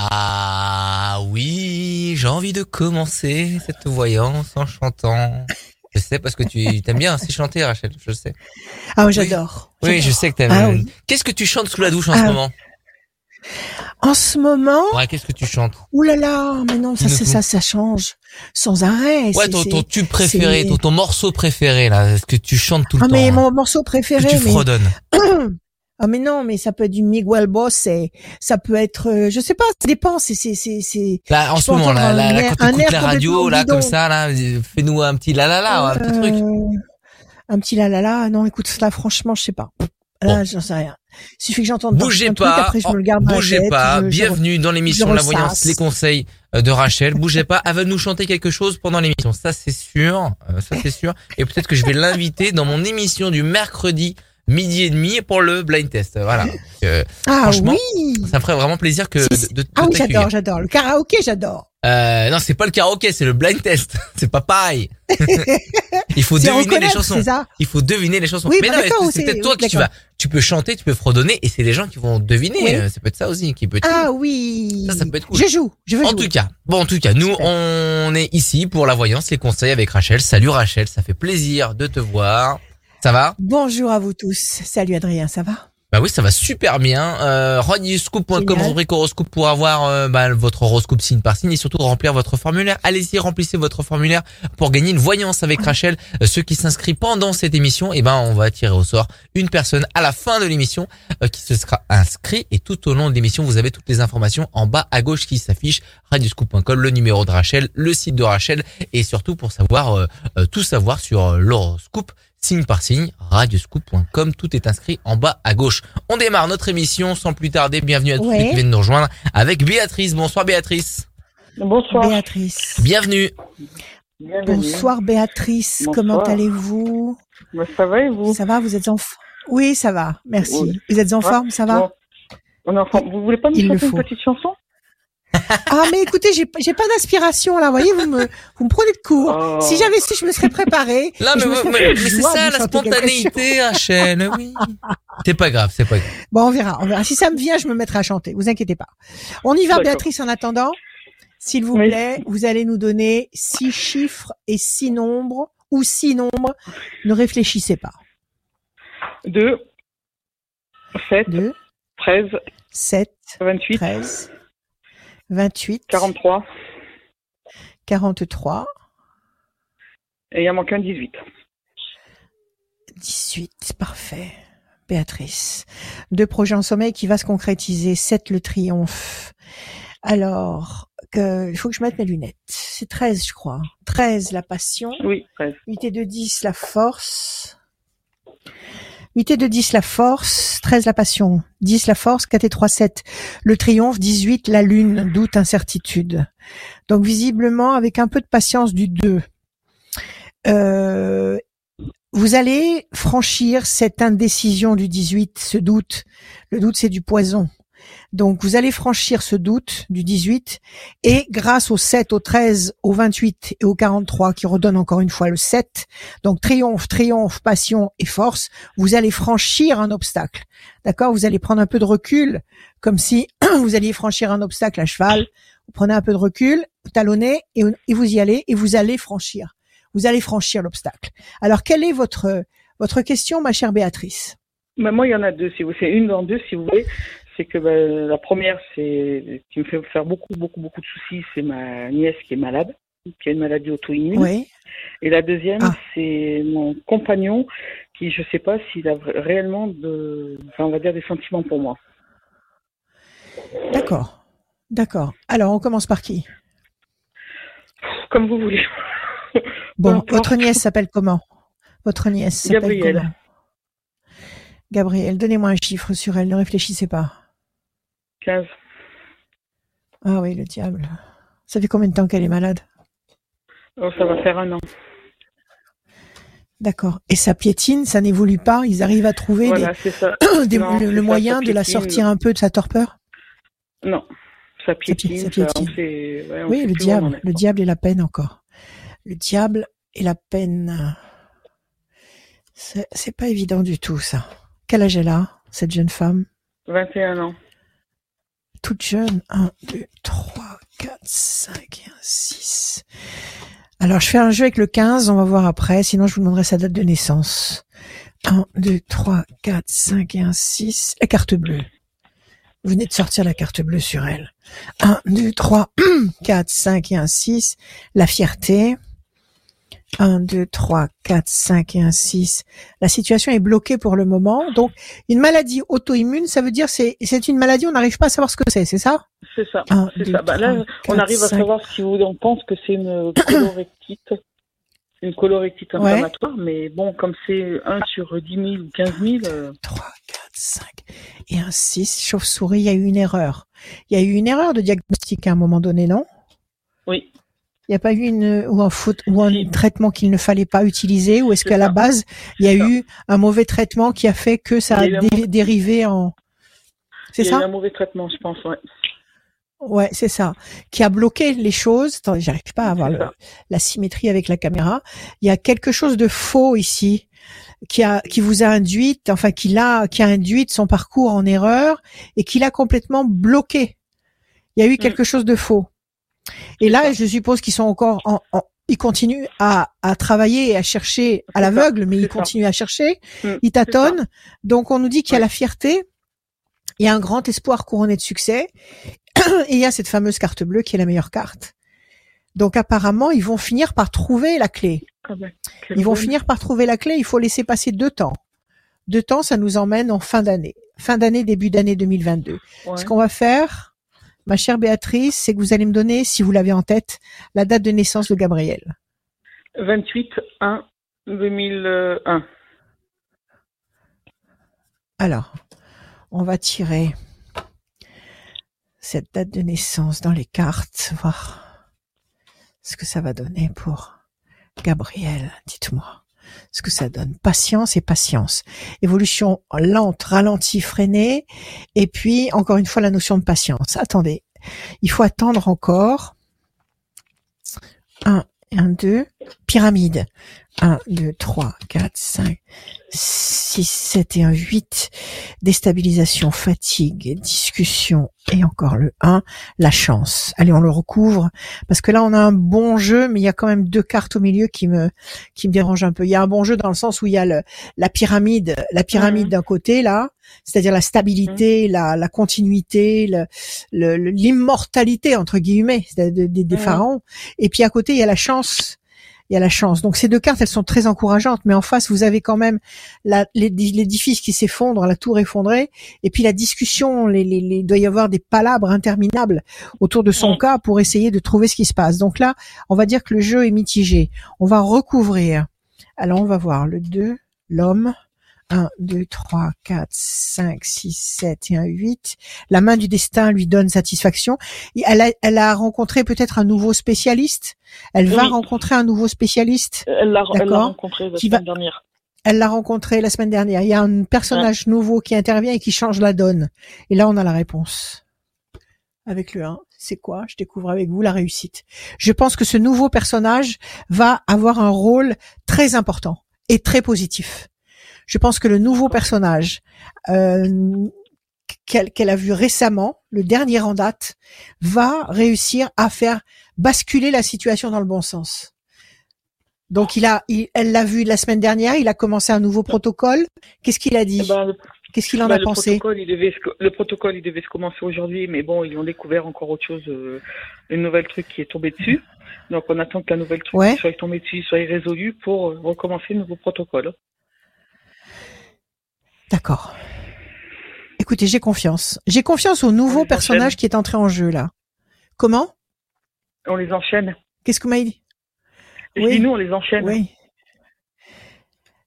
Ah oui, j'ai envie de commencer cette voyance en chantant. Je sais parce que tu t'aimes bien aussi chanter, Rachel. Je sais. Ah, oui, j'adore. Oui, je sais que t'aimes. Ah, oui. Qu'est-ce que tu chantes sous la douche en Ah, ce moment? En ce moment, Ouais, qu'est-ce que tu chantes? Ouh là là, mais non, ça, ça, ça change sans arrêt. Ouais, ton, ton tube préféré, ton, ton morceau préféré là, ce que tu chantes tout le Ah, temps. mais là, mon morceau que préféré, tu mais fredonnes. ah mais non, mais ça peut être du Miguel Boss, ça peut être, euh, je sais pas, ça dépend. C'est c'est c'est c'est. Là, en ce moment, là, là, là, quand la radio, là, comme ça, là, fais-nous un petit la la la, un petit truc. Euh, Un petit là là là. Non, écoute, là, franchement, je sais pas. Là, j'en sais rien. Il suffit que j'entende Bougez pas, après je me le garde la bougez pas. Bienvenue dans l'émission La Voyance, les conseils euh, de Rachel. Bougez pas. Elle va nous chanter quelque chose pendant l'émission. Ça, c'est sûr. Ça, c'est sûr. Et peut-être que je vais l'inviter dans mon émission du mercredi midi et demi pour le blind test. Voilà. Donc, euh, Ah franchement, oui. ça me ferait vraiment plaisir que Si, de, si. de, de Ah oui, j'adore, j'adore. Le karaoké, j'adore. Euh, non, c'est pas le karaoké, c'est le blind test. C'est pas pareil. Il faut C'est deviner les chansons. c'est ça Il faut deviner les chansons. Oui, mais bah non, c'est c'est- peut-être toi qui tu d'accord. vas. Tu peux chanter, tu peux fredonner, et c'est les gens qui vont deviner. Oui. Euh, Ça peut être ça aussi, qui peut être. Ah oui. Ça, ça peut être cool. Je joue, je veux En jouer. tout cas, bon, en tout cas, nous, on est ici pour la voyance, les conseils avec Rachel. Salut Rachel, ça fait plaisir de te voir. Ça va? Bonjour à vous tous. Salut Adrien, ça va? Bah oui, ça va super bien. Euh, rubrique horoscope pour avoir euh, bah, votre horoscope signe par signe et surtout remplir votre formulaire. Allez-y, remplissez votre formulaire pour gagner une voyance avec Rachel. Euh, ceux qui s'inscrivent pendant cette émission, eh ben, on va tirer au sort une personne à la fin de l'émission euh, qui se sera inscrit et tout au long de l'émission, vous avez toutes les informations en bas à gauche qui s'affichent. Radioscoop.com, le numéro de Rachel, le site de Rachel et surtout pour savoir tout savoir sur l'horoscope signe par signe, radioscoop.com, tout est inscrit en bas à gauche. On démarre notre émission sans plus tarder. Bienvenue à tous Ouais. ceux qui viennent nous rejoindre avec Béatrice. Bonsoir Béatrice. Bonsoir. Béatrice. Bienvenue. Bienvenue. Bonsoir Béatrice, Bonsoir. comment allez-vous? Ça va et vous? Ça va, vous êtes en forme Oui, ça va, merci. Oui. Vous êtes en Ouais. forme, ça va? Bon. On est en forme. Vous voulez pas le chanter une petite chanson? Ah mais écoutez, j'ai pas d'inspiration là, vous voyez, vous me vous me prenez de court. Oh. Si j'avais su, je me serais préparée. Là, mais, mais- mais- mais c'est ça de la spontanéité, Rachel. Oui. C'est pas grave, c'est pas grave. Bon, on verra, on verra. Si ça me vient, je me mettrai à chanter. Vous inquiétez pas. On y va. Béatrice. En attendant, s'il vous Oui. plaît, vous allez nous donner six chiffres et six nombres ou six nombres. Ne réfléchissez pas. 2, 7, 2, 13, 7, 28, 13, 28, 43. 43, Et il en manque un 18. 18. Parfait. Béatrice. Deux projets en sommeil qui va se concrétiser. 7, le triomphe. Alors, que, il faut que je mette mes lunettes. C'est 13, je crois. 13, la passion. Oui, 13. 8 et 2, 10, la force. 8 et 2, 10, la force. 13, la passion. 10, la force. 4 et 3, 7, le triomphe. 18, la lune. Doute, incertitude. Donc, visiblement, avec un peu de patience du 2. Euh, vous allez franchir cette indécision du 18, ce doute. Le doute, c'est du poison. Donc, vous allez franchir ce doute du 18 et grâce au 7, au 13, au 28 et au 43 qui redonnent encore une fois le 7, donc triomphe, triomphe, passion et force, vous allez franchir un obstacle. D'accord? Vous allez prendre un peu de recul, comme si vous alliez franchir un obstacle à cheval. Vous prenez un peu de recul, vous talonnez et, vous y allez et vous allez franchir. Vous allez franchir l'obstacle. Alors, quelle est votre votre question, ma chère Béatrice? Mais moi, il y en a deux. Si vous, c'est une dans deux, si vous voulez. C'est que bah, la première, c'est qui me fait faire beaucoup, beaucoup, beaucoup de soucis, c'est ma nièce qui est malade, qui a une maladie auto-immune. Oui. Et la deuxième, Ah. c'est mon compagnon qui, je sais pas s'il a réellement de, enfin, on va dire des sentiments pour moi. D'accord. D'accord. Alors, on commence par qui? Comme vous voulez. Bon, votre nièce s'appelle comment? Votre nièce s'appelle Gabrielle. comment? Gabrielle, donnez-moi un chiffre sur elle, ne réfléchissez pas. 15. Ah oui, le diable. Ça fait combien de temps qu'elle est malade? Oh, ça va faire un an. D'accord. Et ça piétine, ça n'évolue pas? Ils arrivent à trouver Voilà, c'est ça. des- des- Non, le, c'est le ça, moyen ça de la sortir un peu de sa torpeur? Non, ça pi- piétine. ça ça- on piétine. sait- ouais, on Oui, le diable. Le diable et la peine encore. Le diable et la peine. C'est c'est pas évident du tout, ça. Quel âge elle a, cette jeune femme? 21 ans. Toute jeune. 1, 2, 3, 4, 5 et 1, 6. Alors, je fais un jeu avec le 15, on va voir après, sinon je vous demanderai sa date de naissance. 1, 2, 3, 4, 5 et 1, 6. La carte bleue. Vous venez de sortir la carte bleue sur elle. 1, 2, 3, 4, 5 et 1, 6. La fierté. 1, 2, 3, 4, 5 et 1, 6. La situation est bloquée pour le moment. Donc, une maladie auto-immune, ça veut dire c'est c'est une maladie, on n'arrive pas à savoir ce que c'est, c'est ça? C'est ça. Un, C'est deux, ça. Bah, là, trois, on quatre, arrive à cinq. savoir si vous on pense que c'est une colorectite, une colorectite Ouais. inflammatoire, mais bon, comme c'est 1 sur 10 000 ou 15 000, euh, 3, 4, 5 et un 6. Chauve-souris, il y a eu une erreur. Il y a eu une erreur de diagnostic à un moment donné, non? Oui. Il n'y a pas eu une ou un faute ou un traitement qu'il ne fallait pas utiliser ou est-ce qu'à la ça. base il y a ça. eu un mauvais traitement qui a fait que ça a dé- dérivé en c'est Il y a eu ça un mauvais traitement, je pense, ouais. Ouais, c'est ça. Qui a bloqué les choses. Attendez, j'arrive pas à avoir le- ça. la symétrie avec la caméra. Il y a quelque chose de faux ici qui a qui vous a induit, enfin qui l'a qui a induit son parcours en erreur et qui l'a complètement bloqué. Il y a eu Mm. quelque chose de faux. Et là, je suppose qu'ils sont encore en, en- ils continuent à, à travailler et à chercher à l'aveugle, mais ils ça. continuent à chercher. Mm, Ils tâtonnent. Donc on nous dit qu'il y a Ouais. la fierté, il y a un grand espoir couronné de succès, et il y a cette fameuse carte bleue qui est la meilleure carte. Donc apparemment, ils vont finir par trouver la clé. Ah ben, Ils vont finir par trouver la clé. Il faut laisser passer deux temps. Deux temps, ça nous emmène en fin d'année. Fin d'année, début d'année 2022. Ouais. Ce qu'on va faire, ma chère Béatrice, c'est que vous allez me donner, si vous l'avez en tête, la date de naissance de Gabriel. 28 1 2001. Alors, on va tirer cette date de naissance dans les cartes, voir ce que ça va donner pour Gabriel. Dites-moi ce que ça donne. Patience et patience. Évolution lente, ralentie, freinée. Et puis, encore une fois, la notion de patience. Attendez. Il faut attendre encore. Un, un, deux. Pyramide. 1, 2, 3, 4, 5, 6, 7 et un 8. Déstabilisation, fatigue, discussion et encore le 1, la chance. Allez, on le recouvre parce que là on a un bon jeu, mais il y a quand même deux cartes au milieu qui me qui me dérangent un peu. Il y a un bon jeu dans le sens où il y a le, la pyramide, la pyramide Mhm. d'un côté là, c'est-à-dire la stabilité, la, la continuité, le- le- le- l'immortalité entre guillemets des, Mhm. pharaons. Et puis à côté il y a la chance il y a la chance. Donc ces deux cartes, elles sont très encourageantes, mais en face, vous avez quand même l'édifice qui s'effondre, la tour effondrée, et puis la discussion. Les, les, les- il doit y avoir des palabres interminables autour de son cas pour essayer de trouver ce qui se passe. Donc là, on va dire que le jeu est mitigé. On va recouvrir. Alors on va voir le 2, l'homme. 1, 2, 3, 4, 5, 6, 7 et un 8. La main du destin lui donne satisfaction. Elle a, elle a rencontré peut-être un nouveau spécialiste. Elle va rencontrer un nouveau spécialiste. Elle l'a rencontré la semaine va- dernière. Elle l'a rencontré la semaine dernière. Il y a un personnage nouveau qui intervient et qui change la donne. Et là, on a la réponse. Avec le 1, c'est quoi? Je découvre avec vous la réussite. Je pense que ce nouveau personnage va avoir un rôle très important et très positif. Je pense que le nouveau personnage euh, qu'elle a vu récemment, le dernier en date, va réussir à faire basculer la situation dans le bon sens. Donc il a, il- elle l'a vu la semaine dernière, il a commencé un nouveau protocole. Qu'est-ce qu'il a dit? Eh ben, Qu'est-ce qu'il en bah, a le pensé? protocole, il devait se, le protocole, il devait se commencer aujourd'hui, mais bon, ils ont découvert encore autre chose, euh, une nouvelle truc qui est tombé dessus. Donc, on attend qu'un nouvel truc Ouais. qui soit tombé dessus soit résolu pour recommencer le nouveau protocole. D'accord. Écoutez, j'ai confiance. J'ai confiance au nouveau personnage enchaîne. qui est entré en jeu là. Comment? On les enchaîne. Qu'est-ce que vous m'avez dit? Oui. nous, on les enchaîne. Oui.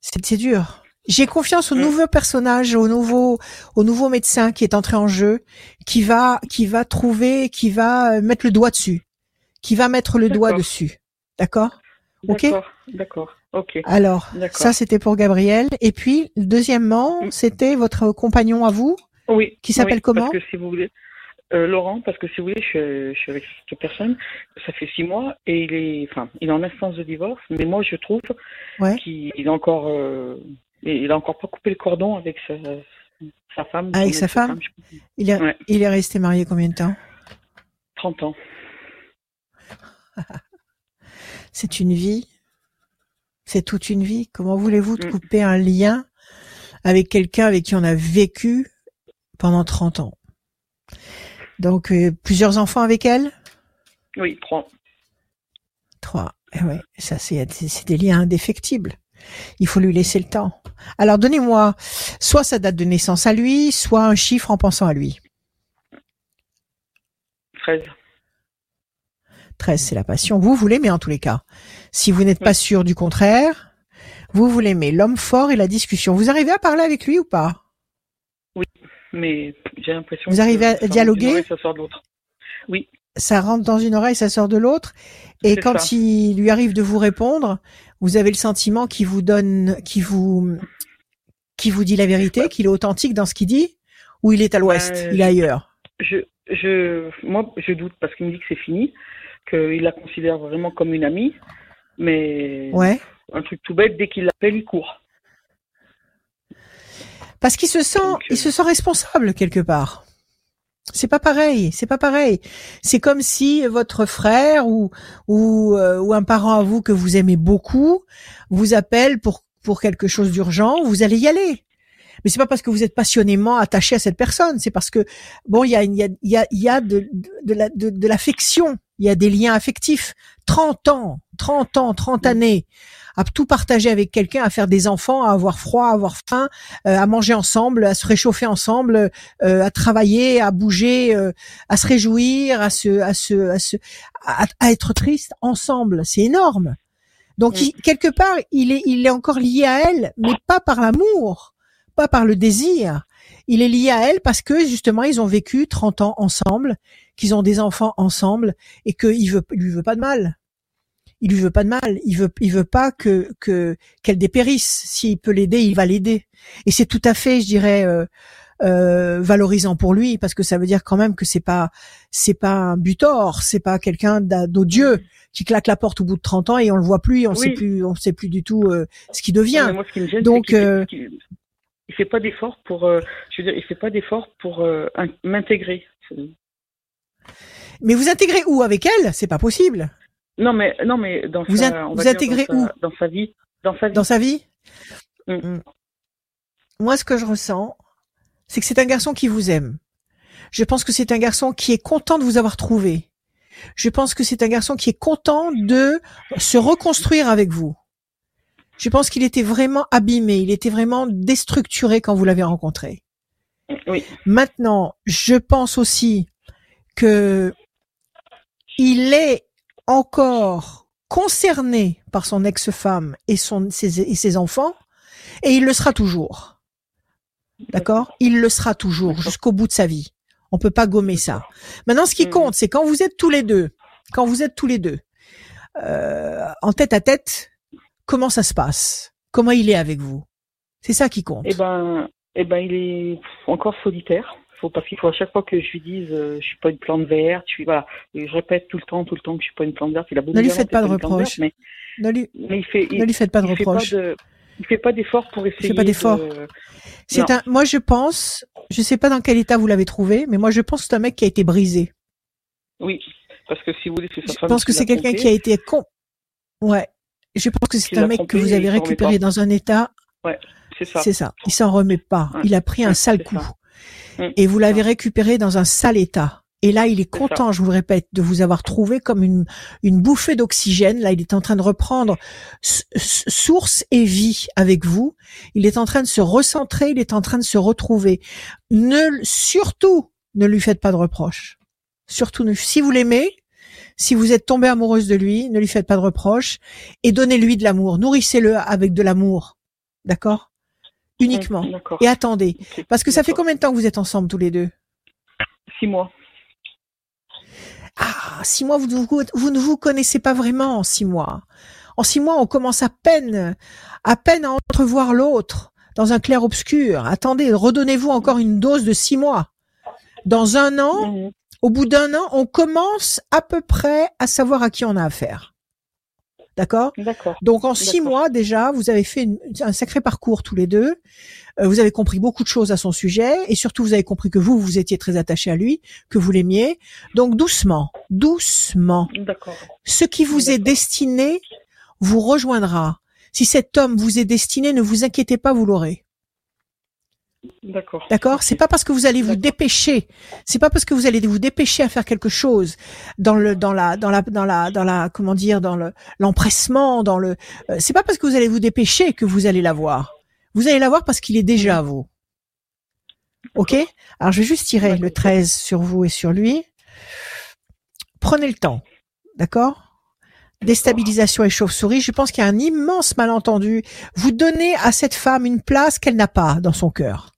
C'est dur. J'ai confiance au nouveau personnage, au nouveau, au nouveau médecin qui est entré en jeu, qui va, qui va trouver, qui va euh, mettre le doigt dessus, qui va mettre le doigt dessus. D'accord? Ok? D'accord, d'accord, ok. Alors, ça c'était pour Gabriel. Et puis, deuxièmement, Mm. c'était votre compagnon à vous. Oui. Qui s'appelle oui, comment Parce que si vous voulez, euh, Laurent, parce que si vous voulez, je, suis- je suis avec cette personne, ça fait six mois et il est, enfin, il est en instance de divorce, mais moi je trouve Ouais. qu'il il a encore, euh, il a encore pas coupé le cordon avec sa, Sa femme. Avec sa femme. Il est, Ouais. il est resté marié combien de temps 30 ans. C'est une vie. C'est toute une vie. Comment voulez-vous de Mm. couper un lien avec quelqu'un avec qui on a vécu pendant 30 ans? Donc, euh, plusieurs enfants avec elle? Oui, trois. Trois. Eh ouais, ça, c'est c'est des liens indéfectibles. Il faut lui laisser le temps. Alors, donnez-moi soit sa date de naissance à lui, soit un chiffre en pensant à lui. 13. 13, c'est la passion. Vous, vous l'aimez en tous les cas. Si vous n'êtes pas Oui. sûr du contraire, vous, vous l'aimez. L'homme fort et la discussion. Vous arrivez à parler avec lui ou pas? Mais j'ai l'impression Vous que arrivez à ça dialoguer? Ça sort de l'autre. Ça rentre dans une oreille, ça sort de l'autre. Et quand ça. il lui arrive de vous répondre, vous avez le sentiment qu'il vous donne, qu'il vous, qu'il vous dit la vérité, qu'il est authentique dans ce qu'il dit, ou il est à l'ouest, il est ailleurs? Je, je, moi, je doute parce qu'il me dit que c'est fini, qu'il la considère vraiment comme une amie. Mais Ouais. un truc tout bête, dès qu'il l'appelle, il court. Parce qu'il se sent, Donc, euh, il se sent responsable quelque part. C'est pas pareil, c'est pas pareil. C'est comme si votre frère ou ou, euh, ou un parent à vous que vous aimez beaucoup vous appelle pour pour quelque chose d'urgent, vous allez y aller. Mais c'est pas parce que vous êtes passionnément attaché à cette personne, c'est parce que bon, il y a il y a il y a, la de, de l'affection, il y a des liens affectifs. 30 ans, 30 ans, 30 années à tout partager avec quelqu'un, à faire des enfants, à avoir froid, à avoir faim, euh, à manger ensemble, à se réchauffer ensemble, euh, à travailler, à bouger, euh, à se réjouir, à se, à se, à se, à, à être triste ensemble. C'est énorme. Donc Mm. il- quelque part, il est, il est encore lié à elle, mais pas par l'amour, pas par le désir. Il est lié à elle parce que justement ils ont vécu 30 ans ensemble, qu'ils ont des enfants ensemble et qu'il veut, il lui veut pas de mal. Il lui veut pas de mal. Il veut, il veut pas que que qu'elle dépérisse. S'il peut l'aider, il va l'aider. Et c'est tout à fait, je dirais, euh, euh, valorisant pour lui parce que ça veut dire quand même que c'est pas c'est pas un butor, c'est pas quelqu'un d'odieux qui claque la porte au bout de 30 ans et on le voit plus, on Oui. sait plus, on sait plus du tout euh, ce devient. moi, qui me gêne, Donc, qu'il fait- il fait pas d'effort pour, je veux dire, il fait pas d'effort pour in- m'intégrer. Mais vous intégrez où avec elle? C'est pas possible. Non, mais non, mais dans Vous sa, in- on vous va dire intégrez dans sa, où? Dans sa vie, dans sa vie. dans sa vie? Mm. Mm. Moi, ce que je ressens, c'est que c'est un garçon qui vous aime. Je pense que c'est un garçon qui est content de vous avoir trouvé. Je pense que c'est un garçon qui est content de se reconstruire avec vous. Je pense qu'il était vraiment abîmé, il était vraiment déstructuré quand vous l'avez rencontré. Oui. Maintenant, je pense aussi que il est encore concerné par son ex-femme et son ses, et ses enfants, et il le sera toujours. D'accord? Il le sera toujours jusqu'au bout de sa vie. On peut pas gommer ça. Maintenant, ce qui Mhm. compte, c'est quand vous êtes tous les deux, quand vous êtes tous les deux euh, en tête à tête, comment ça se passe? Comment il est avec vous? C'est ça qui compte. Eh ben, eh ben, il est encore solitaire. Faut parce qu'il faut à chaque fois que je lui dise, euh, je suis pas une plante verte. Je suis voilà. Et je répète tout le temps, tout le temps que je suis pas une plante verte. Il a beau Ne lui faites pas de reproches. Mais, Ne lui, mais il fait, il, ne lui faites pas de il fait reproches. de, il fait pas d'effort pour essayer. pas d'effort. de- C'est un, moi je pense, je sais pas dans quel état vous l'avez trouvé, mais moi je pense que c'est un mec qui a été brisé. Oui, parce que si vous voulez, sa Je pense que c'est quelqu'un qui a été con. Ouais. Je pense que c'est un mec que vous avez il récupéré dans un état. C'est ça. C'est ça. Il s'en remet pas. Ouais. Il a pris un Ouais, sale coup. ça. Mm. Et vous l'avez récupéré dans un sale état. Et là, il est content, je vous le répète, de vous avoir trouvé comme une, une bouffée d'oxygène. Là, il est en train de reprendre source et vie avec vous. Il est en train de se recentrer, il est en train de se retrouver. Ne, surtout, ne lui faites pas de reproches. Surtout, ne- si vous l'aimez, si vous êtes tombée amoureuse de lui, ne lui faites pas de reproches et donnez-lui de l'amour. Nourrissez-le avec de l'amour. D'accord? Uniquement. Et attendez. Parce que ça fait combien de temps que vous êtes ensemble tous les deux? Six mois. Ah, six mois, vous, ne vous, vous ne vous connaissez pas vraiment en six mois. En six mois, on commence à peine, à peine à entrevoir l'autre dans un clair-obscur. Attendez, redonnez-vous encore une dose de six mois. Dans un an, Mhm. au bout d'un an, on commence à peu près à savoir à qui on a affaire. D'accord? D'accord. Donc en six mois déjà, vous avez fait une- un sacré parcours tous les deux. Euh, vous avez compris beaucoup de choses à son sujet et surtout vous avez compris que vous, vous étiez très attaché à lui, que vous l'aimiez. Donc doucement, doucement, D'accord. ce qui vous est destiné vous rejoindra. Si cet homme vous est destiné, ne vous inquiétez pas, vous l'aurez. D'accord. D'accord? C'est pas parce que vous allez vous dépêcher, c'est pas parce que vous allez vous dépêcher à faire quelque chose dans le dans la dans la dans la dans la comment dire dans le l'empressement, dans le euh, c'est pas parce que vous allez vous dépêcher que vous allez l'avoir. Vous allez l'avoir parce qu'il est déjà à vous. OK? Alors je vais juste tirer le D'accord. 13 sur vous et sur lui. Prenez le temps. D'accord Déstabilisation et chauve-souris, je pense qu'il y a un immense malentendu. Vous donnez à cette femme une place qu'elle n'a pas dans son cœur.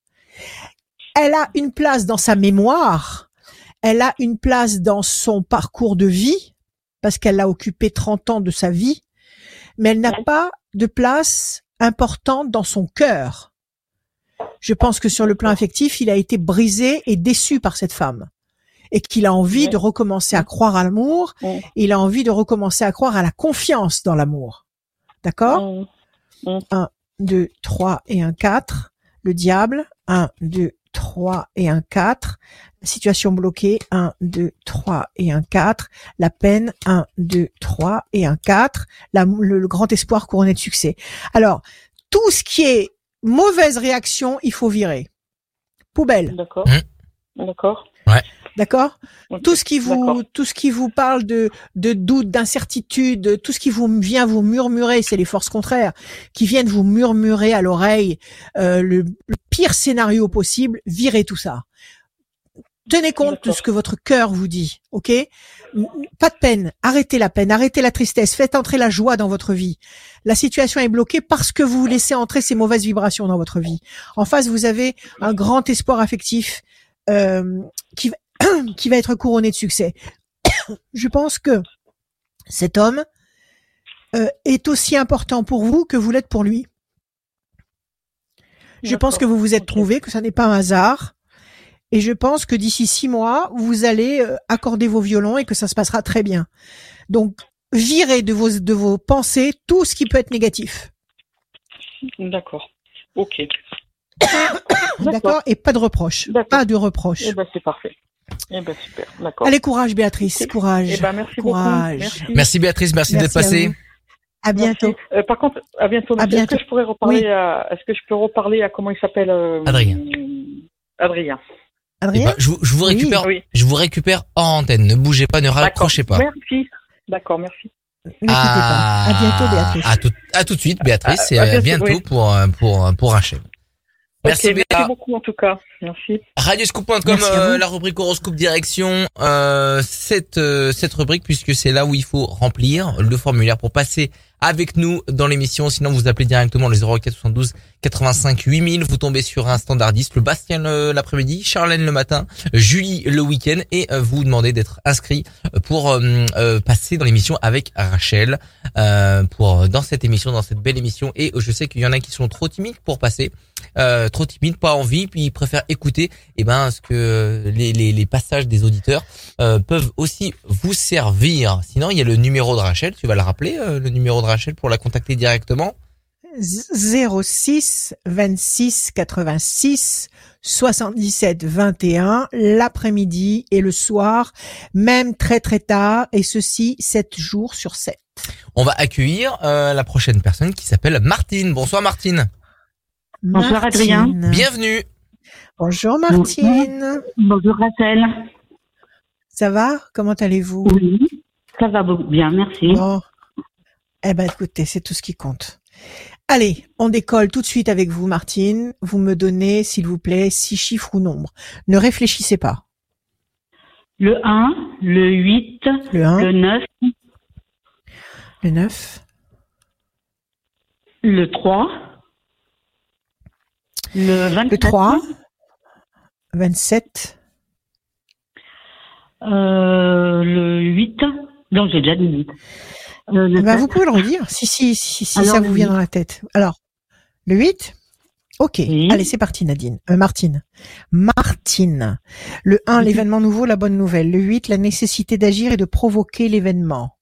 Elle a une place dans sa mémoire, elle a une place dans son parcours de vie, parce qu'elle a occupé 30 ans de sa vie, mais elle n'a pas de place importante dans son cœur. Je pense que sur le plan affectif, il a été brisé et déçu par cette femme. Et qu'il a envie de recommencer à croire à l'amour, il a envie de recommencer à croire à la confiance dans l'amour. D'accord? Mmh. 2, 3 et un 4. Le diable, 1, 2, 3 et un 4. La situation bloquée, 1, 2, 3 et un 4. La peine, 1, 2, 3 et un 4. La, le, le grand espoir couronné de succès. Alors, tout ce qui est mauvaise réaction, il faut virer. Poubelle, D'accord. Mmh. D'accord. D'accord? Tout ce qui vous, tout ce qui vous parle de, de doute, d'incertitude, tout ce qui vous vient vous murmurer, c'est les forces contraires qui viennent vous murmurer à l'oreille euh, le, le pire scénario possible. Virez tout ça. Tenez compte de ce que votre cœur vous dit, ok? Pas de peine. Arrêtez la peine, arrêtez la tristesse, faites entrer la joie dans votre vie. La situation est bloquée parce que vous laissez entrer ces mauvaises vibrations dans votre vie. En face, vous avez un grand espoir affectif euh, qui, va- qui va être couronné de succès. Je pense que cet homme euh, est aussi important pour vous que vous l'êtes pour lui. Je pense que vous vous êtes trouvé, que ça n'est pas un hasard. Et je pense que d'ici six mois, vous allez euh, accorder vos violons et que ça se passera très bien. Donc, virez de vos, de vos pensées tout ce qui peut être négatif. D'accord. Ok. D'accord? Et pas de reproches. Pas de reproches. Eh ben c'est parfait. Eh ben super. D'accord. Allez, courage, Béatrice. Ok. Courage. Eh ben merci Courage. beaucoup. Merci. Merci Béatrice, merci, Merci d'être à passée. vous. À bientôt. Euh, par contre, à bientôt. À monsieur. Est-ce bientôt. que je pourrais reparler Oui. à, est-ce que je peux reparler à comment il s'appelle euh, Adrien. Adrien. Eh Adrien ben, je, vous- je vous récupère, Oui. je vous récupère hors antenne. Ne bougez pas, ne raccrochez pas. Merci. D'accord, merci. N'écoutez pas. À bientôt, Béatrice. À tout, à tout de suite, Béatrice, À- et à à bientôt, bientôt oui. pour, euh, pour, pour Rachel. Merci, beaucoup en tout cas. Merci. Radioscoop.com, euh, la rubrique horoscope direction, euh, cette, euh, cette rubrique puisque c'est là où il faut remplir le formulaire pour passer avec nous dans l'émission. Sinon, vous appelez directement le 04 72 85 8000. Vous tombez sur un standardiste, le Bastien le- l'après-midi, Charlène le matin, Julie le week-end et euh, vous demandez d'être inscrit pour euh, euh, passer dans l'émission avec Rachel, euh, pour dans cette émission, dans cette belle émission. Et je sais qu'il y en a qui sont trop timides pour passer euh, trop timide, pas envie, puis ils préfèrent écouter eh ben ce que les, les, les passages des auditeurs euh, peuvent aussi vous servir. Sinon, il y a le numéro de Rachel, tu vas le rappeler, euh, le numéro de Rachel pour la contacter directement. 06 26 86 77 21 l'après-midi et le soir, même très très tard, et ceci 7 jours sur 7. On va accueillir euh, la prochaine personne qui s'appelle Martine. Bonsoir Martine. Bonsoir, Adrien. Bienvenue. Bonjour Martine. Bonjour Rachel. Ça va? Comment allez-vous? Oui, ça va beaucoup bien, merci. Bon. Eh ben écoutez, c'est tout ce qui compte. Allez, on décolle tout de suite avec vous Martine. Vous me donnez, s'il vous plaît, six chiffres ou nombres. Ne réfléchissez pas. Le 1, le 8, Le 1, le 9, le 9, le 3, le 27, le 3, 27, euh, le 8. Non, j'ai déjà dit 8. Euh, Eh ben, 7. vous pouvez le redire si, si, si, si Alors, ça vous vient dans la tête. Alors, le 8 Ok. Oui. Allez, c'est parti, Nadine. Euh, Martine. Martine. Le 1, Mhm. l'événement nouveau, la bonne nouvelle. Le 8, la nécessité d'agir et de provoquer l'événement.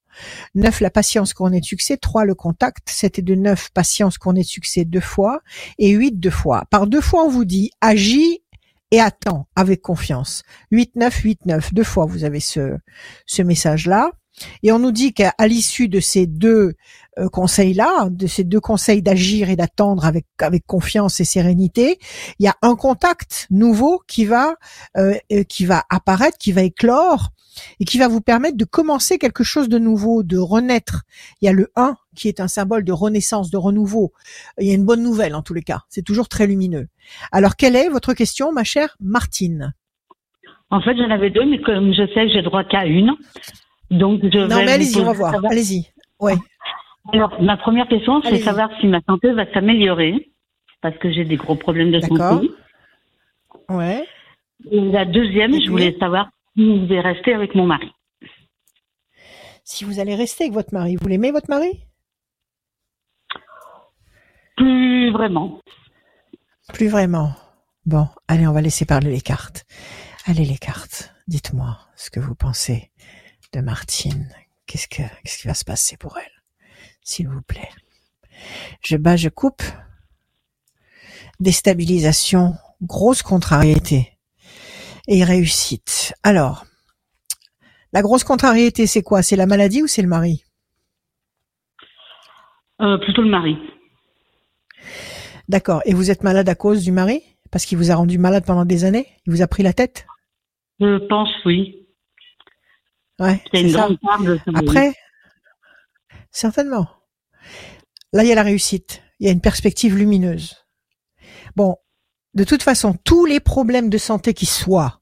9, la patience couronnée de succès. 3, le contact. 7 et 2, 9, patience couronnée de succès deux fois. Et 8, deux fois. Par deux fois, on vous dit, agis et attends avec confiance. 8, 9, 8, 9. Deux fois, vous avez ce, ce message-là. Et on nous dit qu'à l'issue de ces deux euh, conseils-là, de ces deux conseils d'agir et d'attendre avec confiance et sérénité, il y a un contact nouveau qui va euh, euh, qui va apparaître, qui va éclore et qui va vous permettre de commencer quelque chose de nouveau, de renaître. Il y a le 1 qui est un symbole de renaissance, de renouveau. Il y a une bonne nouvelle en tous les cas. C'est toujours très lumineux. Alors quelle est votre question, ma chère Martine? En fait, j'en avais deux, mais comme je sais j'ai droit qu'à une, donc je non, vais mais allez-y, vous on va voir. savoir- Allez-y. Ouais. Alors, ma première question, c'est savoir si ma santé va s'améliorer, parce que j'ai des gros problèmes de D'accord. santé. Ouais. Et la deuxième, Et je voulais savoir si je vais rester avec mon mari. Si vous allez rester avec votre mari, vous l'aimez votre mari? Plus vraiment. Plus vraiment. Bon, allez, on va laisser parler les cartes. Allez les cartes, dites-moi ce que vous pensez de Martine. Qu'est-ce que qu'est-ce qui va se passer pour elle, s'il vous plaît. Je bats, je coupe. Déstabilisation, grosse contrariété et réussite. Alors, la grosse contrariété, c'est quoi? C'est la maladie ou c'est le mari? Euh, plutôt le mari. D'accord. Et vous êtes malade à cause du mari? Parce qu'il vous a rendu malade pendant des années? Il vous a pris la tête? Je pense, oui. Ouais. C'est c'est une ça. grande part de ce Après, certainement. Là, il y a la réussite. Il y a une perspective lumineuse. Bon, de toute façon, tous les problèmes de santé qui soient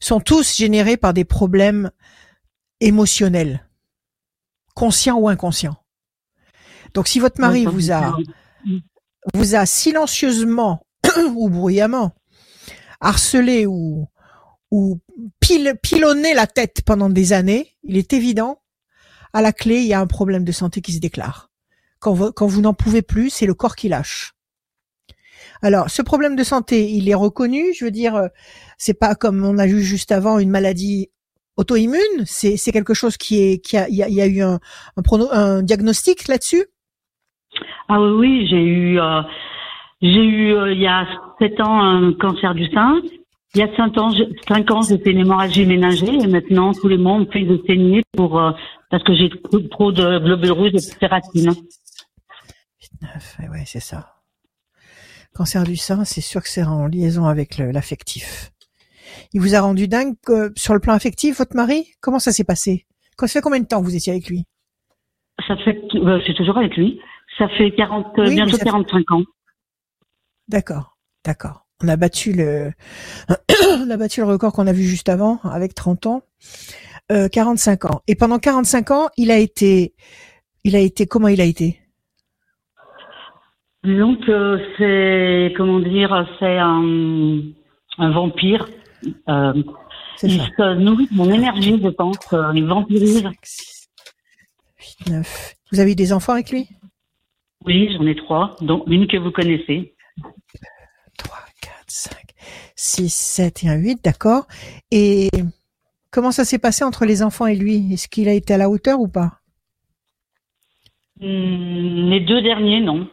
sont tous générés par des problèmes émotionnels, conscients ou inconscients. Donc, si votre mari Oui, vous a vous a silencieusement ou bruyamment harcelé ou ou pilonné la tête pendant des années, il est évident, à la clé, il y a un problème de santé qui se déclare. Quand vous, quand vous n'en pouvez plus, c'est le corps qui lâche. Alors, ce problème de santé, il est reconnu. Je veux dire, euh, c'est pas comme on a vu juste avant une maladie auto-immune. C'est, quelque chose qui est, qui a, il y a, y a eu un, un, un diagnostic là-dessus? Ah oui, oui, j'ai eu, euh, j'ai eu euh, il y a sept ans un cancer du sein. Il y a cinq ans, cinq ans, j'ai fait une hémorragie ménagée et maintenant tous les mois on me fait de saigner pour euh, parce que j'ai trop, de globules rouges et de kératine. 9, ouais, c'est ça. Cancer du sein, c'est sûr que c'est en liaison avec l'affectif. Il vous a rendu dingue euh, sur le plan affectif, votre mari? Comment ça s'est passé? Quand- Ça fait combien de temps que vous étiez avec lui? Ça fait, euh, c'est toujours avec lui. Ça fait 40, euh, Oui, bientôt ça fait- 45 ans. D'accord, d'accord. On a battu le, on a battu le record qu'on a vu juste avant avec 30 ans, euh, 45 ans. Et pendant 45 ans, il a été, il a été, comment il a été? Disons que c'est, comment dire, c'est un, un vampire. Euh, il ça. se nourrit de mon énergie, je pense. Euh, Il vampirise. 5, 6, 8, 9. Vous avez eu des enfants avec lui? Oui, j'en ai trois, dont une que vous connaissez. 3, 4, 5, 6, 7 et un 8, d'accord. Et comment ça s'est passé entre les enfants et lui? Est-ce qu'il a été à la hauteur ou pas? Hmm, les deux derniers, non.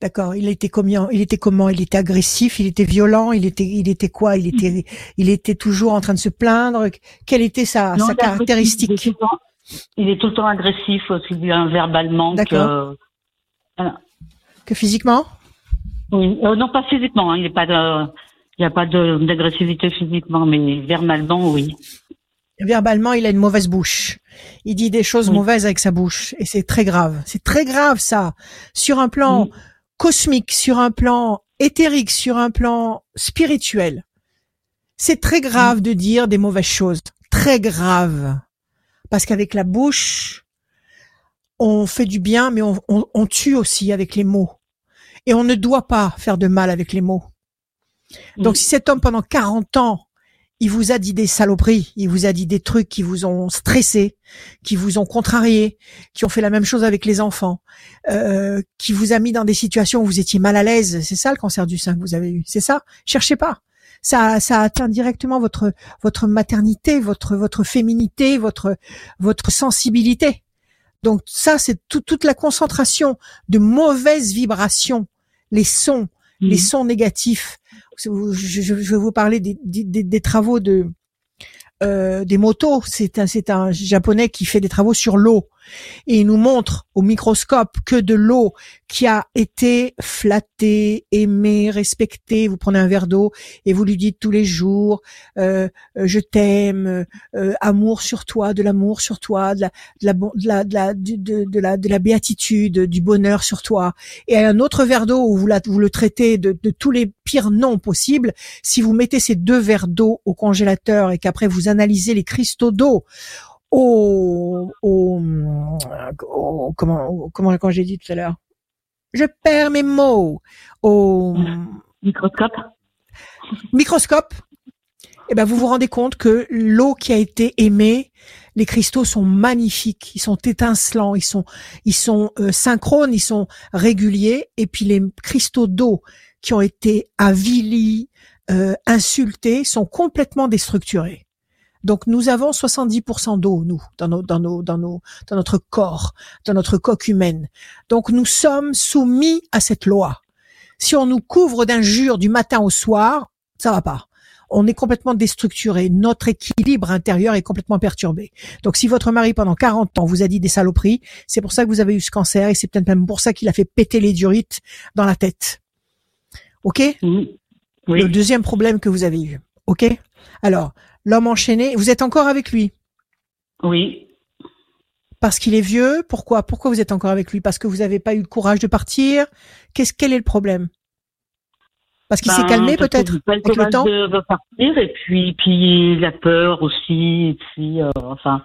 D'accord. Il était comment Il était comment? Il était agressif Il était violent Il était, il était quoi? Il était, il était toujours en train de se plaindre? Quelle était sa, Non, caractéristique? Il est, tout le temps, il est tout le temps agressif, aussi bien verbalement que. Que physiquement? Oui. Euh, non, pas physiquement. Hein, il n'y a pas de, il a pas d'agressivité physiquement, mais verbalement, oui. Verbalement, il a une mauvaise bouche. Il dit des choses Oui. mauvaises avec sa bouche, et c'est très grave. C'est très grave ça. Sur un plan Oui. cosmique, sur un plan éthérique, sur un plan spirituel, c'est très grave de dire des mauvaises choses. Très grave. Parce qu'avec la bouche, on fait du bien, mais on, on- on tue aussi avec les mots. Et on ne doit pas faire de mal avec les mots. Donc Mm. si cet homme pendant 40 ans, il vous a dit des saloperies, il vous a dit des trucs qui vous ont stressé, qui vous ont contrarié, qui ont fait la même chose avec les enfants, euh, qui vous a mis dans des situations où vous étiez mal à l'aise, c'est ça le cancer du sein que vous avez eu, c'est ça? Cherchez pas. Ça, ça atteint directement votre votre maternité, votre votre féminité, votre votre sensibilité. Donc ça, c'est tout- toute la concentration de mauvaises vibrations, les sons, les Mhm. sons négatifs. Je, je- je vais vous parler des, des- des- des travaux de euh, des motos. C'est un c'est un japonais qui fait des travaux sur l'eau et il nous montre au microscope que de l'eau qui a été flattée, aimée, respectée. Vous prenez un verre d'eau et vous lui dites tous les jours euh, euh, je t'aime, euh, amour sur toi, de l'amour sur toi, de la de la de la de la de la béatitude, du bonheur sur toi. Et un autre verre d'eau où vous la, vous le traitez de, de tous les pires noms possibles. Si vous mettez ces deux verres d'eau au congélateur et qu'après vous analysez les cristaux d'eau au, au, au- comment au- comment quand j'ai dit tout à l'heure, je perds mes mots. Au Microscope. microscope, eh ben vous vous rendez compte que l'eau qui a été aimée, les cristaux sont magnifiques, ils sont étincelants, ils sont ils sont euh, synchrones, ils sont réguliers, et puis les cristaux d'eau qui ont été avilis, euh, insultés, sont complètement déstructurés. Donc nous avons 70% d'eau nous dans nos dans nos dans nos dans notre corps, dans notre coque humaine. Donc nous sommes soumis à cette loi. Si on nous couvre d'injures du matin au soir, ça va pas. On est complètement déstructuré. Notre équilibre intérieur est complètement perturbé. Donc, si votre mari, pendant 40 ans, vous a dit des saloperies, c'est pour ça que vous avez eu ce cancer et c'est peut-être même pour ça qu'il a fait péter les durites dans la tête. OK? Mhm. Le Oui. deuxième problème que vous avez eu. OK? Alors, l'homme enchaîné, vous êtes encore avec lui? Oui. Parce qu'il est vieux? Pourquoi? Pourquoi vous êtes encore avec lui? Parce que vous n'avez pas eu le courage de partir? Qu'est-ce, quel est le problème? Parce qu'il s'est Ben, calmé peut-être avec le temps? de repartir et puis puis la peur aussi et puis euh, enfin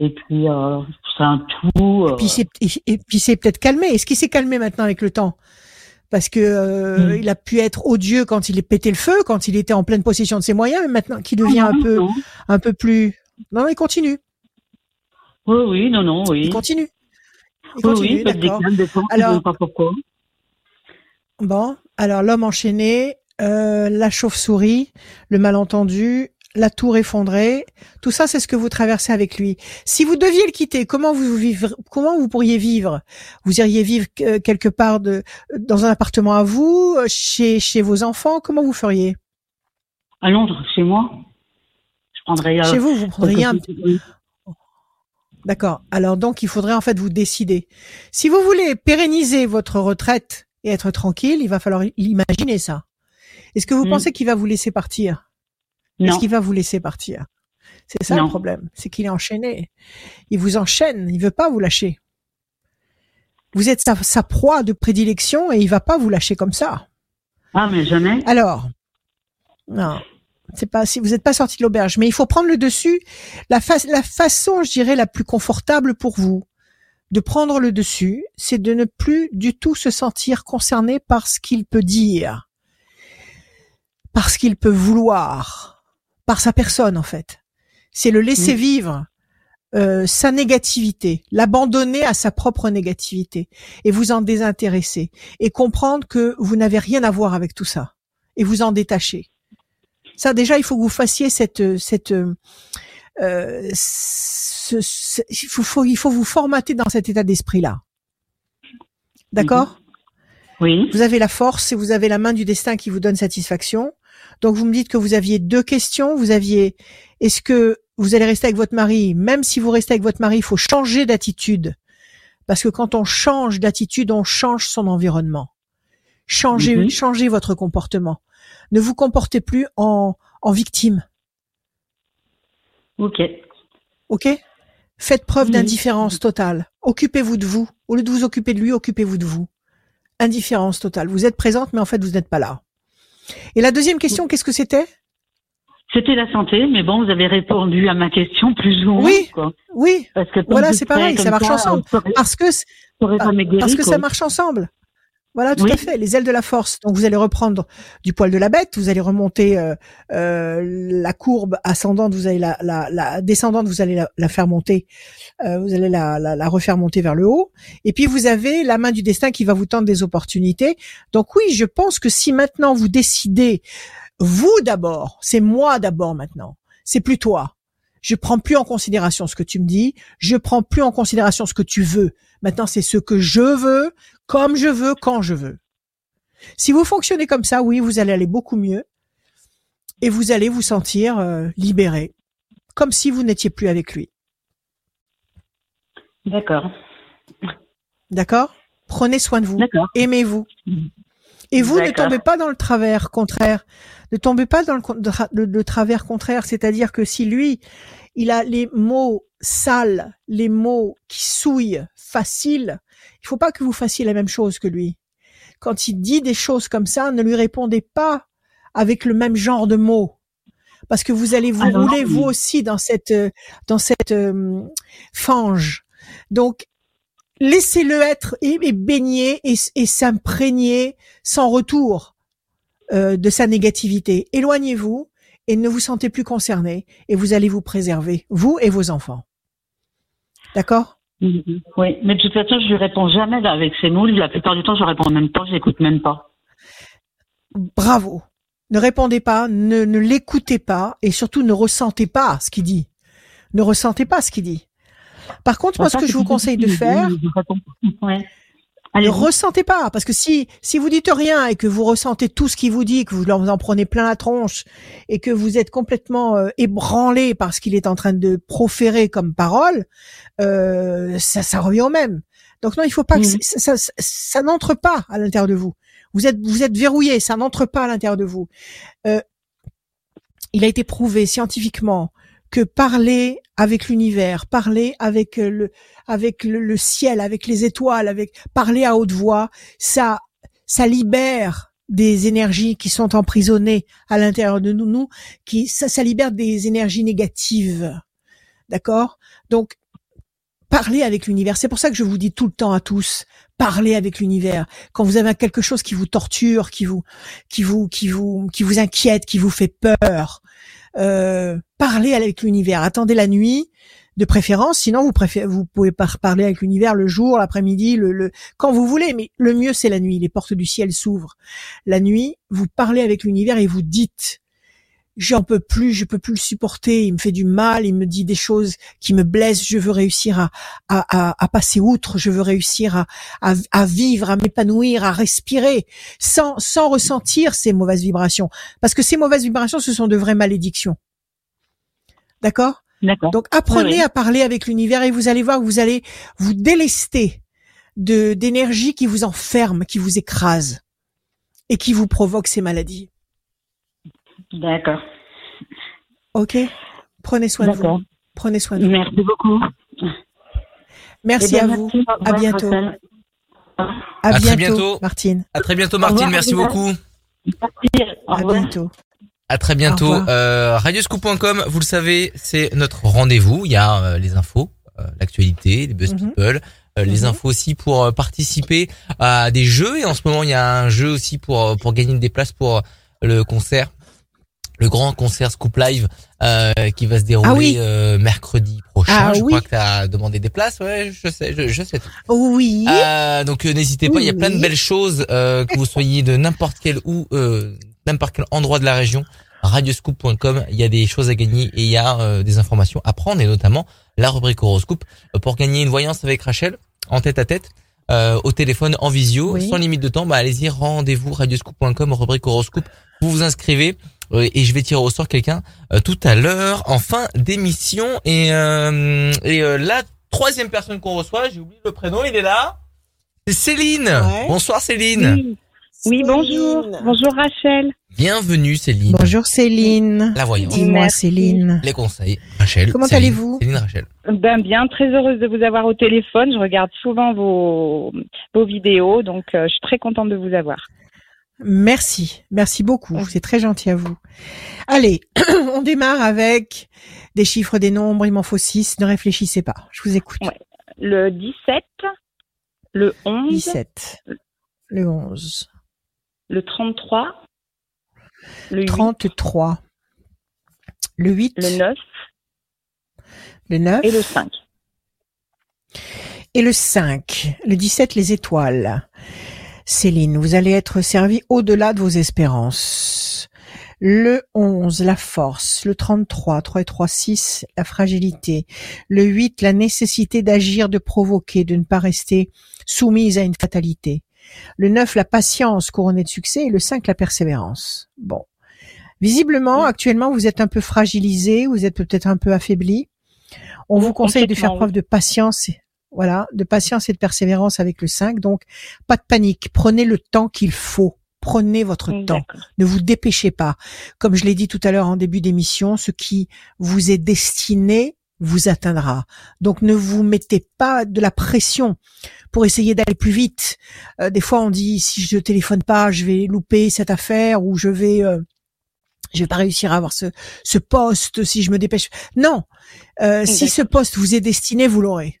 et puis euh, c'est un tout. euh, et, et puis c'est peut-être calmé. Est-ce qu'il s'est calmé maintenant avec le temps? Parce que euh, Mm. il a pu être odieux quand il est pété le feu, quand il était en pleine possession de ses moyens, mais maintenant qu'il devient un non, peu non. un peu plus non, il continue, Oui oui non non oui. il continue, il oui continue, oui, d'accord. Alors- je sais pas pourquoi. Bon, alors l'homme enchaîné, euh, la chauve-souris, le malentendu, la tour effondrée, tout ça c'est ce que vous traversez avec lui. Si vous deviez le quitter, comment vous vivre, comment vous pourriez vivre? Vous iriez vivre euh, quelque part de dans un appartement à vous, chez chez vos enfants, comment vous feriez? À Londres, chez moi. Je prendrais. euh, Chez vous, vous prendriez un oui. D'accord. Alors donc il faudrait en fait vous décider. Si vous voulez pérenniser votre retraite et être tranquille, il va falloir imaginer ça. Est-ce que vous Mm. pensez qu'il va vous laisser partir? Est-ce qu'il va vous laisser partir? C'est ça Non. le problème, c'est qu'il est enchaîné. Il vous enchaîne, il veut pas vous lâcher. Vous êtes sa, sa proie de prédilection et il va pas vous lâcher comme ça. Ah mais jamais. Alors, non, c'est pas si vous n'êtes pas sorti de l'auberge, mais il faut prendre le dessus. La, fa- la façon, je dirais, la plus confortable pour vous de prendre le dessus, c'est de ne plus du tout se sentir concerné par ce qu'il peut dire, par ce qu'il peut vouloir, par sa personne en fait. C'est le laisser Mm. vivre euh, sa négativité, l'abandonner à sa propre négativité et vous en désintéresser et comprendre que vous n'avez rien à voir avec tout ça et vous en détacher. Ça déjà, il faut que vous fassiez cette cette euh, euh, ce- ce- il faut, faut- il faut vous formater dans cet état d'esprit là. D'accord? Oui. Vous avez la force et vous avez la main du destin qui vous donne satisfaction. Donc vous me dites que vous aviez deux questions. Vous aviez est-ce que vous allez rester avec votre mari? Même si vous restez avec votre mari, il faut changer d'attitude. Parce que quand on change d'attitude, on change son environnement. Changez, Mhm. changez votre comportement. Ne vous comportez plus en, en victime. Ok. Ok? Faites preuve d'indifférence totale. Occupez-vous de vous. Au lieu de vous occuper de lui, occupez-vous de vous. Indifférence totale. Vous êtes présente, mais en fait, vous n'êtes pas là. Et la deuxième question, qu'est-ce que c'était? C'était la santé, mais bon, vous avez répondu à ma question plus ou moins. Oui. Quoi. Oui, Parce que Voilà, c'est pareil, ça marche ensemble. Parce que quoi. ça marche ensemble. Voilà, tout Oui. à fait. Les ailes de la force. Donc vous allez reprendre du poil de la bête, vous allez remonter euh, euh, la courbe ascendante, vous allez la, la, la descendante, vous allez la, la faire monter, euh, vous allez la, la, la refaire monter vers le haut. Et puis vous avez la main du destin qui va vous tendre des opportunités. Donc oui, je pense que si maintenant vous décidez Vous d'abord, c'est moi d'abord maintenant. C'est plus toi. Je prends plus en considération ce que tu me dis, je prends plus en considération ce que tu veux. Maintenant, c'est ce que je veux, comme je veux, quand je veux. Si vous fonctionnez comme ça, oui, vous allez aller beaucoup mieux et vous allez vous sentir euh, libéré, comme si vous n'étiez plus avec lui. D'accord. D'accord? Prenez soin de vous. D'accord. Aimez-vous. Et vous ne tombez pas dans le travers contraire. Ne tombez pas dans le- le travers contraire. C'est-à-dire que si lui, il a les mots sales, les mots qui souillent, faciles, il faut pas que vous fassiez la même chose que lui. Quand il dit des choses comme ça, ne lui répondez pas avec le même genre de mots. Parce que vous allez vous rouler vous aussi dans cette euh, dans cette euh, fange. Donc laissez-le être et, et baigner et, et s'imprégner sans retour euh, de sa négativité. Éloignez-vous et ne vous sentez plus concerné et vous allez vous préserver, vous et vos enfants. D'accord? Mhm. Oui, mais de toute façon, je lui réponds jamais avec ces mots. La plupart du temps, je réponds même pas, j'écoute même pas. Bravo. Ne répondez pas, ne, ne l'écoutez pas et surtout ne ressentez pas ce qu'il dit. Ne ressentez pas ce qu'il dit. Par contre, moi, ce que je vous conseille de faire, Je. Ouais. Ne ressentez pas, parce que si si vous dites rien et que vous ressentez tout ce qu'il vous dit, que vous en prenez plein la tronche et que vous êtes complètement euh, ébranlé par ce qu'il est en train de proférer comme parole, euh, ça ça revient au même. Donc non, il faut pas que ça, ça, ça- ça n'entre pas à l'intérieur de vous. Vous êtes vous êtes verrouillé, ça n'entre pas à l'intérieur de vous. Euh, il a été prouvé scientifiquement que parler avec l'univers, parler avec euh, le avec le, ciel, avec les étoiles, avec parler à haute voix, ça ça libère des énergies qui sont emprisonnées à l'intérieur de nous, nous qui ça ça libère des énergies négatives. D'accord? Donc parler avec l'univers, c'est pour ça que je vous dis tout le temps à tous, parlez avec l'univers. Quand vous avez quelque chose qui vous torture, qui vous qui vous qui vous qui vous inquiète, qui vous fait peur, euh, parlez avec l'univers. Attendez la nuit, de préférence. Sinon, vous vous pouvez par- parler avec l'univers le jour, l'après-midi, le, le, quand vous voulez. Mais le mieux, c'est la nuit. Les portes du ciel s'ouvrent. La nuit, vous parlez avec l'univers et vous dites, j'en peux plus, je peux plus le supporter. Il me fait du mal, il me dit des choses qui me blessent. Je veux réussir à, à, passer outre. Je veux réussir à, à, à vivre, à m'épanouir, à respirer, sans, sans ressentir ces mauvaises vibrations. Parce que ces mauvaises vibrations, ce sont de vraies malédictions. D'accord? Donc apprenez Oui, oui. à parler avec l'univers et vous allez voir que vous allez vous délester de d'énergie qui vous enferme, qui vous écrase et qui vous provoque ces maladies. D'accord. Ok? Prenez soin de vous. Prenez soin de vous. Merci beaucoup. Merci Eh à vous. merci. À bientôt. À, bientôt. Martine. À très bientôt Martine, revoir, merci beaucoup. Merci. À bientôt. À très bientôt. Euh, Radioscoop.com, vous le savez, c'est notre rendez-vous. Il y a euh, les infos, euh, l'actualité, les buzz Mhm. people, euh, les Mhm. infos aussi pour euh, participer à des jeux. Et en ce moment, il y a un jeu aussi pour euh, pour gagner des places pour euh, le concert, le grand concert Scoop Live euh, qui va se dérouler Ah oui. euh, mercredi prochain. Ah je oui. crois que tu as demandé des places. Ouais, je sais, je, je sais. Oui. Euh, donc n'hésitez pas, il y a plein de belles choses euh, que vous soyez de n'importe quel ou euh, n'importe quel endroit de la région. Radioscoop.com, il y a des choses à gagner et il y a euh, des informations à prendre et notamment la rubrique horoscope Euh, pour gagner une voyance avec Rachel en tête à tête. euh, au téléphone en visio Oui. sans limite de temps bah allez-y rendez-vous radioscoop.com rubrique horoscope vous vous inscrivez euh, et je vais tirer au sort quelqu'un euh, tout à l'heure en fin d'émission et euh, et euh, la troisième personne qu'on reçoit j'ai oublié le prénom il est là c'est Céline Ouais. bonsoir Céline Oui, oui bonjour. Bonjour Rachel. bienvenue Céline Bonjour Céline. la voyante Dis-moi. Céline. les conseils Rachel Comment Céline, allez-vous Céline Rachel Ben bien, très heureuse de vous avoir au téléphone. Je regarde souvent vos, vos vidéos, donc euh, je suis très contente de vous avoir. Merci, merci beaucoup. C'est très gentil à vous. Allez, on démarre avec des chiffres, des nombres. Il m'en faut six. Ne réfléchissez pas. Je vous écoute. Ouais. Le 17, le 11, 17, le 11, le 33, le 8, 33, le 8, le 9 le 9 et le 5. et le 5. Le 17, les étoiles. Céline, vous allez être servi au-delà de vos espérances. Le 11, la force. Le 33, 3 et 3, 6, la fragilité. Le 8, la nécessité d'agir, de provoquer, de ne pas rester soumise à une fatalité. Le 9, la patience couronnée de succès. Et le 5, la persévérance. Bon. Visiblement, actuellement, vous êtes un peu fragilisé, vous êtes peut-être un peu affaibli. On Oui, vous conseille de faire preuve de patience. Voilà, de patience et de persévérance avec le 5. Donc, pas de panique. Prenez le temps qu'il faut. Prenez votre temps. Ne vous dépêchez pas. Comme je l'ai dit tout à l'heure en début d'émission, ce qui vous est destiné vous atteindra. Donc ne vous mettez pas de la pression pour essayer d'aller plus vite. Euh, des fois on dit si je téléphone pas, je vais louper cette affaire ou je vais euh, je vais pas réussir à avoir ce, ce poste si je me dépêche. Non, Euh, si ce poste vous est destiné, vous l'aurez.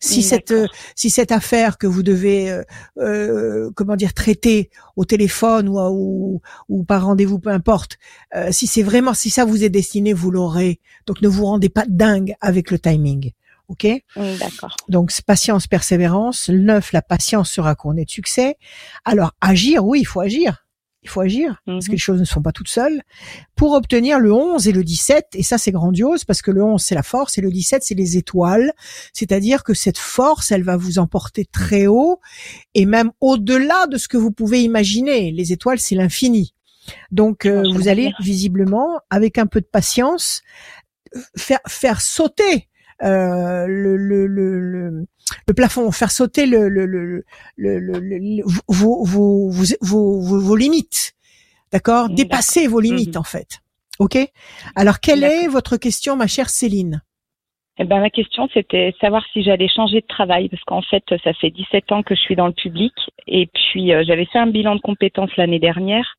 Si cette euh, si cette affaire que vous devez euh, euh, comment dire traiter au téléphone ou, ou, ou par rendez-vous, peu importe, euh, si c'est vraiment si ça vous est destiné, vous l'aurez. Donc ne vous rendez pas dingue avec le timing. Ok? Mm, D'accord. Donc patience, persévérance. Le 9, la patience sera couronnée de succès. Alors agir, oui, il faut agir. Il faut agir parce que Mhm. les choses ne sont pas toutes seules. Pour obtenir le 11 et le 17, et ça c'est grandiose parce que le 11 c'est la force et le 17 c'est les étoiles. C'est-à-dire que cette force, elle va vous emporter très haut et même au-delà de ce que vous pouvez imaginer. Les étoiles c'est l'infini. Donc euh, vous allez visiblement, avec un peu de patience, faire, faire sauter le, le, le, le, le plafond, faire sauter le, le, le, le, vos, vos, vos, vos, limites, d'accord D'accord. Dépasser vos limites Mhm. en fait. Ok Alors quelle est votre question, ma chère Céline Eh ben, ma question, c'était savoir si j'allais changer de travail, parce qu'en fait, ça fait 17 ans que je suis dans le public, et puis euh, j'avais fait un bilan de compétences l'année dernière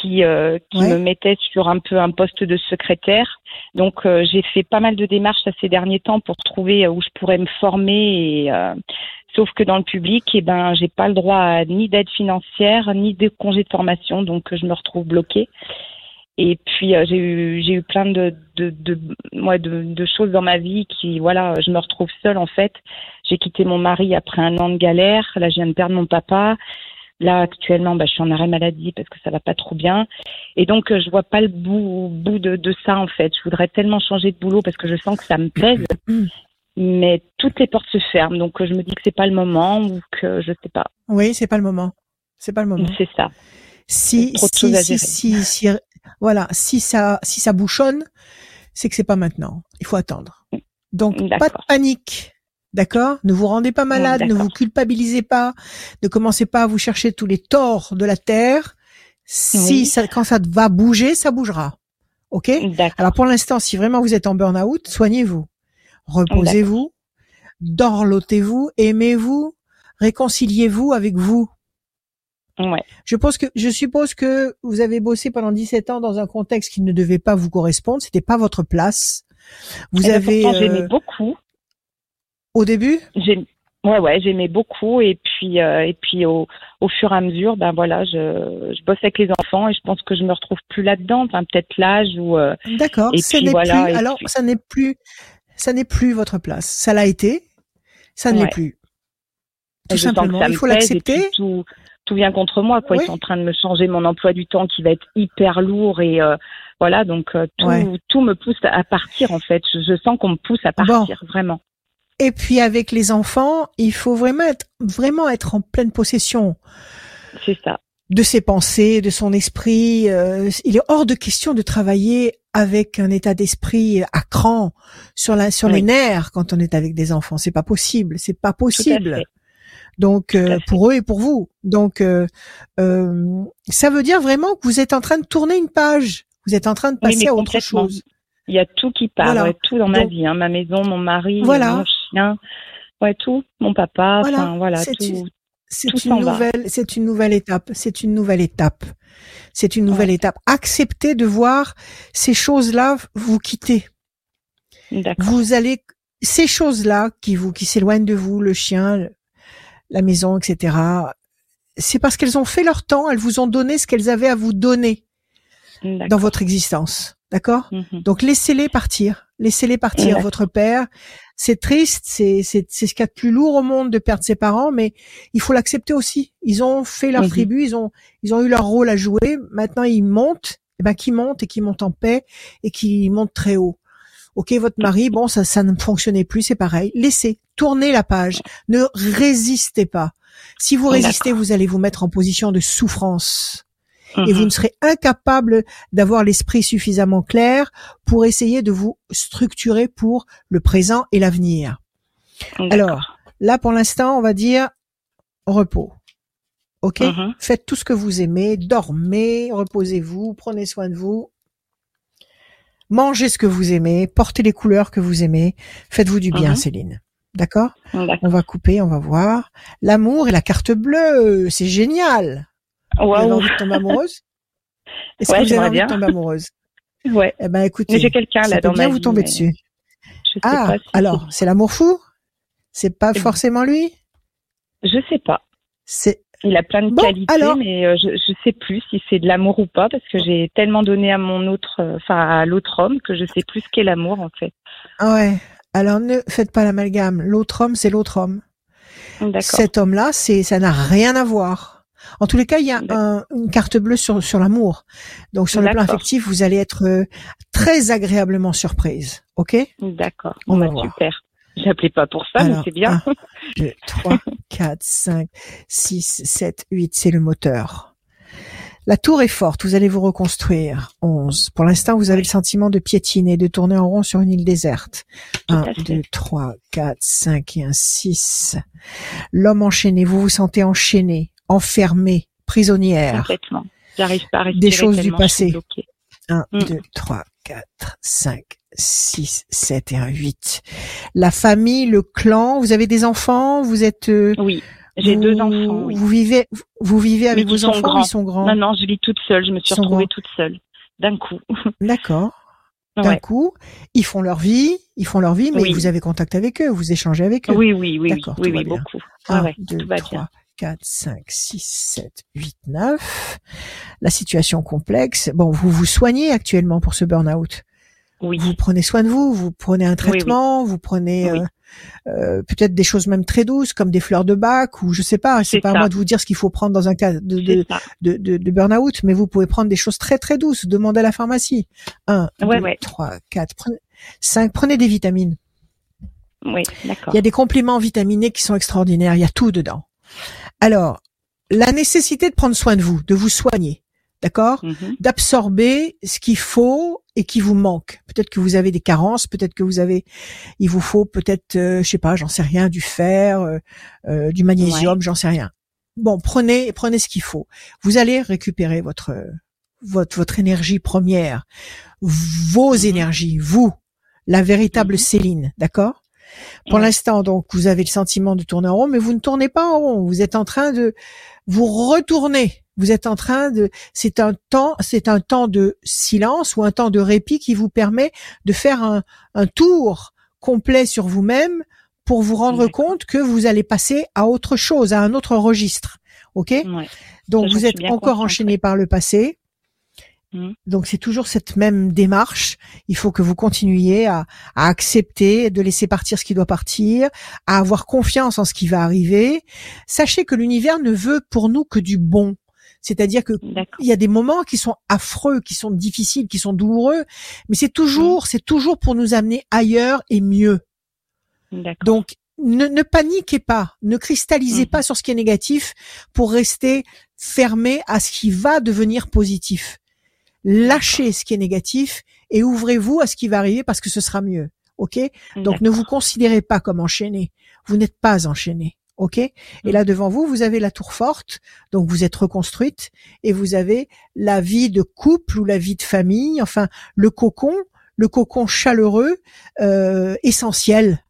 qui, euh, qui Ouais. me mettait sur un peu un poste de secrétaire. Donc, euh, j'ai fait pas mal de démarches à ces derniers temps pour trouver euh, où je pourrais me former, et, euh, sauf que dans le public, eh ben, j'ai pas le droit à ni d'aide financière, ni de congé de formation, donc je me retrouve bloquée. Et puis euh, j'ai eu j'ai eu plein de de de, moi, de de choses dans ma vie qui voilà je me retrouve seule en fait. J'ai quitté mon mari après un an de galère. Là je viens de perdre mon papa. Là actuellement bah, je suis en arrêt maladie parce que ça va pas trop bien. Et donc euh, je vois pas le bout bout de de ça en fait. Je voudrais tellement changer de boulot parce que je sens que ça me pèse. Mais toutes les portes se ferment donc euh, je me dis que c'est pas le moment ou que je sais pas. Oui, c'est pas le moment. C'est pas le moment. C'est ça. Si, trop si, si, si, si, voilà, si ça, si ça bouchonne, c'est que c'est pas maintenant. Il faut attendre. Donc, pas de panique. D'accord? Ne vous rendez pas malade, ne vous culpabilisez pas, ne commencez pas à vous chercher tous les torts de la terre. Si Oui. ça, quand ça va bouger, ça bougera. OK? D'accord. Alors pour l'instant, si vraiment vous êtes en burn-out, soignez-vous. Reposez-vous, dorlotez-vous, aimez-vous, réconciliez-vous avec vous. Ouais. Je pense que je suppose que vous avez bossé pendant 17 ans dans un contexte qui ne devait pas vous correspondre, c'était pas votre place. Vous Eh ben, avez pourtant, euh, j'aimais beaucoup. Au début? J'ai ouais ouais j'aimais beaucoup et puis euh, et puis au, au fur et à mesure ben voilà je je bosse avec les enfants et je pense que je me retrouve plus là-dedans enfin peut-être l'âge ou euh, D'accord, puis n'est voilà, plus alors puis- ça n'est plus ça n'est plus votre place. Ça l'a été, ça ne l'est plus. Tout je simplement, ça il faut l'accepter. tout tout vient contre moi quoi ils sont en train de me changer mon emploi du temps qui va être hyper lourd et euh, voilà donc tout Ouais. tout me pousse à partir en fait je, je sens qu'on me pousse à Bon. partir vraiment Et puis avec les enfants, il faut vraiment être vraiment être en pleine possession c'est ça de ses pensées, de son esprit. Euh, il est hors de question de travailler avec un état d'esprit à cran sur la sur les nerfs quand on est avec des enfants. C'est pas possible. C'est pas possible. Donc euh, pour eux et pour vous. Donc euh, euh, ça veut dire vraiment que vous êtes en train de tourner une page. Vous êtes en train de passer à autre chose. il y a tout qui part Voilà. ouais, tout dans ma Donc- vie hein, ma maison mon mari Voilà. mon chien ouais tout mon papa Voilà. enfin voilà C'est tout une- C'est une nouvelle, c'est une nouvelle étape. C'est une nouvelle étape. C'est une nouvelle étape. Acceptez de voir ces choses-là vous quitter. Vous allez, ces choses-là qui vous, qui s'éloignent de vous, le chien, la maison, etc. C'est parce qu'elles ont fait leur temps. Elles vous ont donné ce qu'elles avaient à vous donner dans votre existence. D'accord? Mhm. Donc laissez-les partir, laissez-les partir. Votre père, c'est triste, c'est c'est c'est ce qu'il y a de plus lourd au monde de perdre ses parents, mais il faut l'accepter aussi. Ils ont fait leur Mhm. tribu, ils ont ils ont eu leur rôle à jouer. Maintenant ils montent ben qui monte et qui monte en paix et qui monte très haut. Ok, votre mari, bon, ça, ça ne fonctionnait plus, c'est pareil. Laissez, tournez la page. Ne résistez pas. Si vous résistez, vous allez vous mettre en position de souffrance. Et vous Mhm. ne serez incapable d'avoir l'esprit suffisamment clair pour essayer de vous structurer pour le présent et l'avenir. Alors, là, pour l'instant, on va dire repos. Ok? Mhm. Faites tout ce que vous aimez, dormez, reposez-vous, prenez soin de vous. Mangez ce que vous aimez, portez les couleurs que vous aimez, faites-vous du bien, Mhm. Céline. D'accord. On va couper, on va voir. L'amour et la carte bleue, c'est génial. Vous avez envie de tomber amoureuse Est-ce Ouais, que vous avez envie de tomber amoureuse Ouais. Eh ben, écoutez, j'ai quelqu'un ça là peut dans bien ma vous tomber mais dessus. Je sais Ah, pas si alors, c'est l'amour fou? C'est pas forcément lui? Je sais pas. C'est Il a plein de Bon, qualités, alors. mais euh, je je sais plus si c'est de l'amour ou pas parce que j'ai tellement donné à mon autre, euh, enfin à l'autre homme que je sais plus ce qu'est l'amour en fait. Ah ouais. Alors ne faites pas l'amalgame. L'autre homme, c'est l'autre homme. D'accord. Cet homme-là, c'est ça n'a rien à voir. En tous les cas, il y a un- une carte bleue sur sur l'amour. Donc sur le plan affectif, vous allez être euh, très agréablement surprise. Ok? D'accord. On va Bah, voir. super. J'appelais pas pour ça, mais Alors, c'est bien. 1, 2, 3, 4, 5, 6, 7, 8, c'est le moteur. La tour est forte, vous allez vous reconstruire. 11. Pour l'instant, vous avez le sentiment de piétiner, de tourner en rond sur une île déserte. Tout 1, à fait. 2, 3, 4, 5 et un 6. L'homme enchaîné, vous vous sentez enchaîné, enfermé, prisonnière. Complètement. J'arrive pas à respirer Des choses du passé. bloquée. 1, Mm. 2, 3, 4, 5, 6, 7 et un 8. La famille, le clan, vous avez des enfants, vous êtes... euh, Oui. J'ai deux enfants. Oui. Vous vivez, vous vivez avec Mais vos enfants, grands. ils sont grands. Non, non, je vis toute seule. Je me suis retrouvée grands. toute seule. D'un coup. D'accord. D'un Ouais. coup, ils font leur vie, ils font leur vie, mais Oui. vous avez contact avec eux, vous échangez avec eux. Oui, oui, oui, oui, oui, beaucoup. 1, Ah ouais, 2, tout va 3, bien. 4, 5, 6, 7, 8, 9. La situation complexe. Bon, vous vous soignez actuellement pour ce burn-out? Oui. Vous prenez soin de vous, vous prenez un oui. traitement, vous prenez euh, euh, peut-être des choses même très douces comme des fleurs de bac ou je sais pas. C'est pas à moi de vous dire ce qu'il faut prendre dans un cas de, de, C'est ça. de, de, de burn-out, mais vous pouvez prendre des choses très très douces. Demandez à la pharmacie. 1, Ouais, 2, ouais. 3, 4, prenez, 5, prenez des vitamines. Oui, d'accord. Il y a des compléments vitaminés qui sont extraordinaires. Il y a tout dedans. Alors, la nécessité de prendre soin de vous, de vous soigner, d'accord Mhm. D'absorber ce qu'il faut et qui vous manque. Peut-être que vous avez des carences, peut-être que vous avez, il vous faut peut-être, euh, je sais pas, j'en sais rien, du fer, euh, euh, du magnésium, j'en sais rien. Bon, prenez, prenez ce qu'il faut. Vous allez récupérer votre votre votre énergie première, vos Mhm. énergies, vous, la véritable Mhm. Céline, d'accord Pour Ouais. l'instant, donc, vous avez le sentiment de tourner en rond, mais vous ne tournez pas en rond. Vous êtes en train de vous retourner. Vous êtes en train de, c'est un temps, c'est un temps de silence ou un temps de répit qui vous permet de faire un, un tour complet sur vous-même pour vous rendre compte que vous allez passer à autre chose, à un autre registre. OK? Ouais. Donc Ça, vous êtes encore enchaîné par le passé. Mhm. Donc c'est toujours cette même démarche. Il faut que vous continuiez à, à accepter de laisser partir ce qui doit partir, à avoir confiance en ce qui va arriver. Sachez que l'univers ne veut pour nous que du bon. C'est-à-dire que il y a des moments qui sont affreux, qui sont difficiles, qui sont douloureux, mais c'est toujours, c'est toujours pour nous amener ailleurs et mieux. Donc, ne, ne paniquez pas, ne cristallisez pas sur ce qui est négatif pour rester fermé à ce qui va devenir positif. Lâchez ce qui est négatif et ouvrez-vous à ce qui va arriver parce que ce sera mieux. Ok? Donc, ne vous considérez pas comme enchaîné. Vous n'êtes pas enchaîné. Ok? Et là devant vous, vous avez la tour forte, donc vous êtes reconstruite et vous avez la vie de couple ou la vie de famille, enfin le cocon, le cocon chaleureux, euh, essentiel,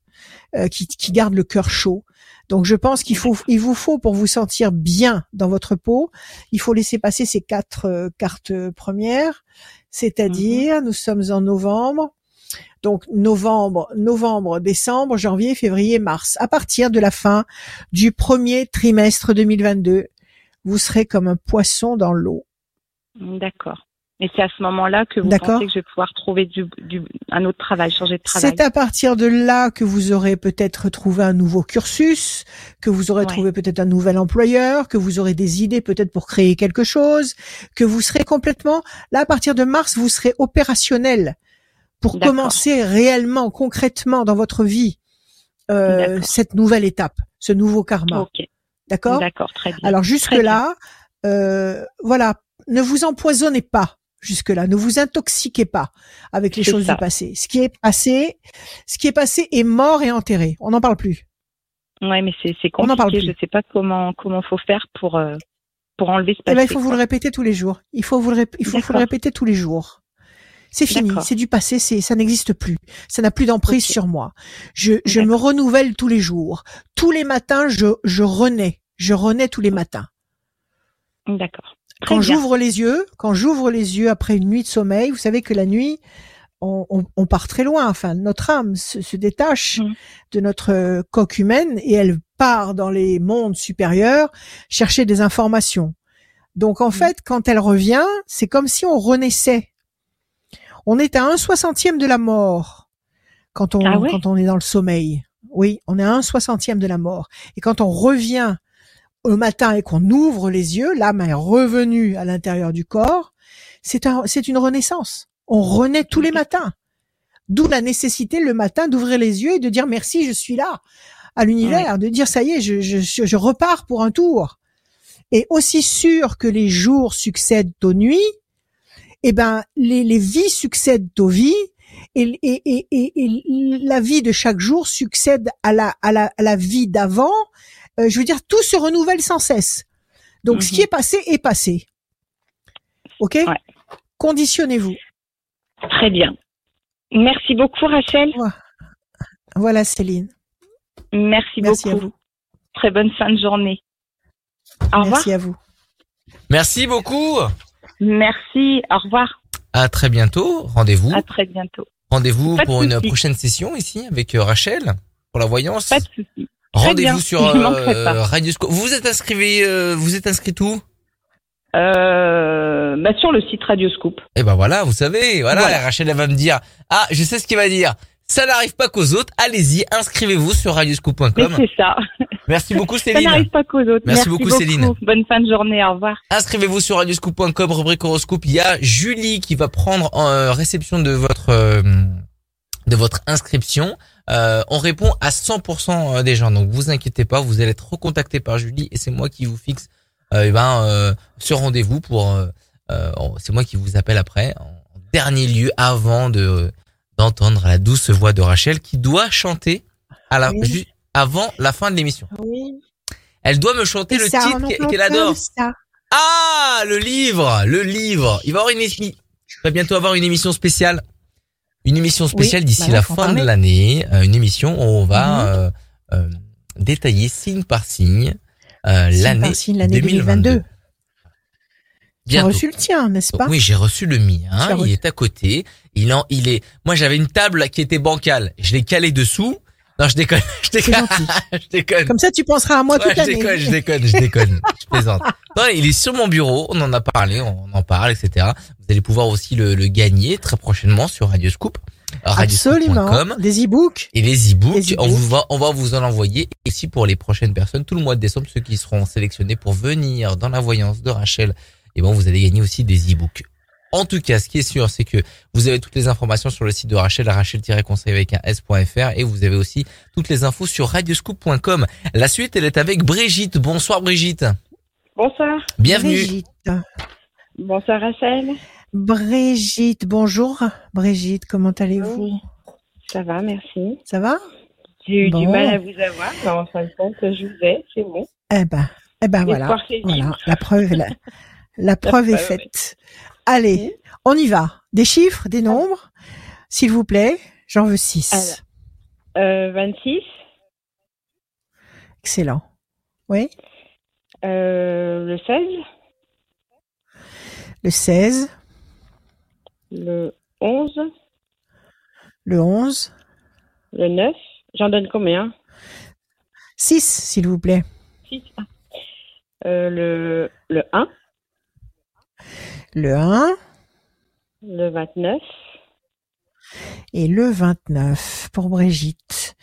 euh, qui, qui garde le cœur chaud. Donc je pense qu'il faut, il vous faut pour vous sentir bien dans votre peau, il faut laisser passer ces quatre euh, cartes premières, c'est-à-dire nous sommes en novembre. Donc novembre, novembre, décembre, janvier, février, mars. À partir de la fin du premier trimestre 2022, vous serez comme un poisson dans l'eau. D'accord. Et c'est à ce moment-là que vous pensez que je vais pouvoir trouver du, du, un autre travail, changer de travail. C'est à partir de là que vous aurez peut-être trouvé un nouveau cursus, que vous aurez Ouais. trouvé peut-être un nouvel employeur, que vous aurez des idées peut-être pour créer quelque chose, que vous serez complètement là à partir de mars, vous serez opérationnel pour commencer réellement, concrètement dans votre vie euh, cette nouvelle étape, ce nouveau karma. Ok, D'accord? D'accord, très bien. Alors jusque là, euh, voilà, ne vous empoisonnez pas jusque là, ne vous intoxiquez pas avec les choses ça. du passé. Ce qui est passé, ce qui est passé est mort et enterré. On n'en parle plus. Ouais, mais c'est On parle compliqué. plus. Je sais pas comment comment faut faire pour euh, pour enlever ce Eh ben, passé. il faut vous le répéter tous les jours. Il faut vous le, il faut, faut le répéter tous les jours. C'est fini, c'est du passé, c'est ça n'existe plus. Ça n'a plus d'emprise sur moi. Je, je me renouvelle tous les jours. Tous les matins, je, je renais. Je renais tous les matins. D'accord. Très quand j'ouvre les yeux, quand j'ouvre les yeux après une nuit de sommeil, vous savez que la nuit, on, on- on part très loin. Enfin, notre âme se, se détache Mm. de notre euh, coque humaine et elle part dans les mondes supérieurs chercher des informations. Donc, en Mm. fait, quand elle revient, c'est comme si on renaissait. On est à un soixantième de la mort quand on Ah ouais? quand on est dans le sommeil. Oui, on est à un soixantième de la mort. Et quand on revient au matin et qu'on ouvre les yeux, l'âme est revenue à l'intérieur du corps. C'est un, c'est une renaissance. On renaît tous les matins. D'où la nécessité le matin d'ouvrir les yeux et de dire merci, je suis là à l'univers, de dire ça y est, je, je, je, je repars pour un tour. Et aussi sûr que les jours succèdent aux nuits, eh ben les, les vies succèdent aux vies et, et, et, et, et la vie de chaque jour succède à la, à la, à la vie d'avant. Euh, je veux dire, tout se renouvelle sans cesse. Donc, ce Mhm. qui est passé est passé. Ok? Ouais. Conditionnez-vous. Très bien. Merci beaucoup, Rachel. Voilà, Céline. Merci, Merci à beaucoup. vous. Très bonne fin de journée. Au revoir. Merci à vous. Merci beaucoup. Merci. Au revoir. À très bientôt. Rendez-vous. À très bientôt. Rendez-vous pour une prochaine session ici avec euh, Rachel pour la voyance. Pas de souci. Rendez-vous sur euh, pas. Radioscope. Vous vous êtes inscrit, euh, vous êtes inscrit où? Euh, bah, sur le site Radioscoop. Eh ben voilà, vous savez, voilà, Voilà. Rachel elle va me dire, ah, je sais ce qu'il va dire. Ça n'arrive pas qu'aux autres. Allez-y, inscrivez-vous sur Mais radioscoop.com. c'est ça. Merci beaucoup Ça Céline. n'arrive pas qu'aux autres. Merci beaucoup, Céline. Bonne fin de journée. Au revoir. Inscrivez-vous sur radioscoop.com, rubrique horoscope. Il y a Julie qui va prendre en euh, réception de votre euh, de votre inscription. Euh, on répond à 100% des gens, donc vous inquiétez pas, vous allez être recontacté par Julie et c'est moi qui vous fixe euh, eh ben euh, ce rendez-vous pour. euh, euh, c'est moi qui vous appelle après en dernier lieu avant de d'entendre la douce voix de Rachel qui doit chanter à la Oui. avant la fin de l'émission. Oui. Elle doit me chanter le titre qu'elle adore. ça. Ah, le livre, le livre. Il va y avoir une émission. Il va bientôt avoir une émission spéciale. Une émission spéciale Oui, d'ici bah la fin de l'année. Euh, une émission où on va Mhm. euh, euh, détailler signe par signe euh, l'année par signe, l'année 2022. 2022. Tu as Bientôt. reçu le tien, n'est-ce pas? Oui, j'ai reçu le mien. As Il reçu. est à côté. Il en, il est. Moi, j'avais une table qui était bancale. Je l'ai calé dessous. Non, je déconne. Je déconne. je déconne. Comme ça, tu penseras à moi Ouais, toute je l'année. déconne, je déconne, je déconne. je plaisante. Non, il est sur mon bureau, on en a parlé, on en parle, etc. Vous allez pouvoir aussi le, le gagner très prochainement sur Radioscoop. euh, Absolument. radioscoop.com. Des e-books. Et les e-books, on, vous va, on va vous en envoyer. Et aussi pour les prochaines personnes, tout le mois de décembre, ceux qui seront sélectionnés pour venir dans la voyance de Rachel, et bon, vous allez gagner aussi des e-books. En tout cas, ce qui est sûr, c'est que vous avez toutes les informations sur le site de Rachel, rachel-conseil avec un s.fr, et vous avez aussi toutes les infos sur radioscoop.com. La suite, elle est avec Brigitte. Bonsoir Brigitte. Bonsoir. Bienvenue. Brigitte. Bonsoir, Rachel. Brigitte, bonjour. Brigitte, comment allez-vous? Ça va, merci. Ça va? J'ai eu du mal à vous avoir, mais en fin de compte, je vous ai, c'est bon. Eh ben, eh ben voilà. Voilà, la preuve, est la, la preuve est preuve, faite. Allez, on y va. Des chiffres, des nombres, s'il vous plaît. J'en veux six. Alors. Euh, 26, Excellent. Oui. euh, le 16, Le 16, le 11, le 11, le 9. J'en donne combien? 6, s'il vous plaît. 6. Euh, le, le 1, Le 1, Le 29. Et le 29 pour Brigitte.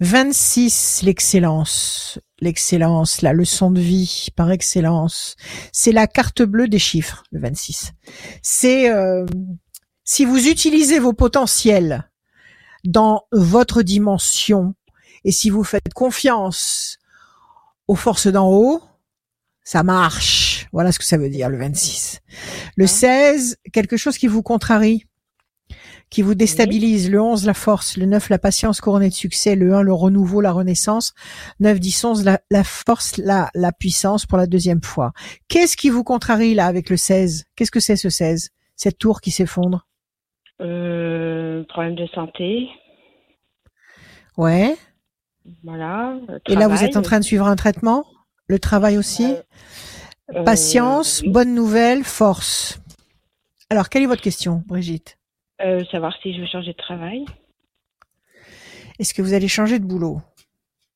26, l'excellence. L'excellence, la leçon de vie par excellence. C'est la carte bleue des chiffres, le 26. C'est euh, si vous utilisez vos potentiels dans votre dimension et si vous faites confiance aux forces d'en haut, ça marche. Voilà ce que ça veut dire le 26. Le 16, quelque chose qui vous contrarie qui vous déstabilise. Le 11, la force. Le 9, la patience couronnée de succès. Le 1, le renouveau, la renaissance. 9, 10, 11, la, la force, la, la puissance pour la deuxième fois. Qu'est-ce qui vous contrarie là avec le 16 Qu'est-ce que c'est ce 16 Cette tour qui s'effondre? Euh, problème de santé. Ouais. Voilà. le Et là, vous travail. êtes en train de suivre un traitement? Le travail aussi? Euh, Patience, oui. bonne nouvelle, force. Alors, quelle est votre question, Brigitte Euh, savoir si je veux changer de travail. Est-ce que vous allez changer de boulot?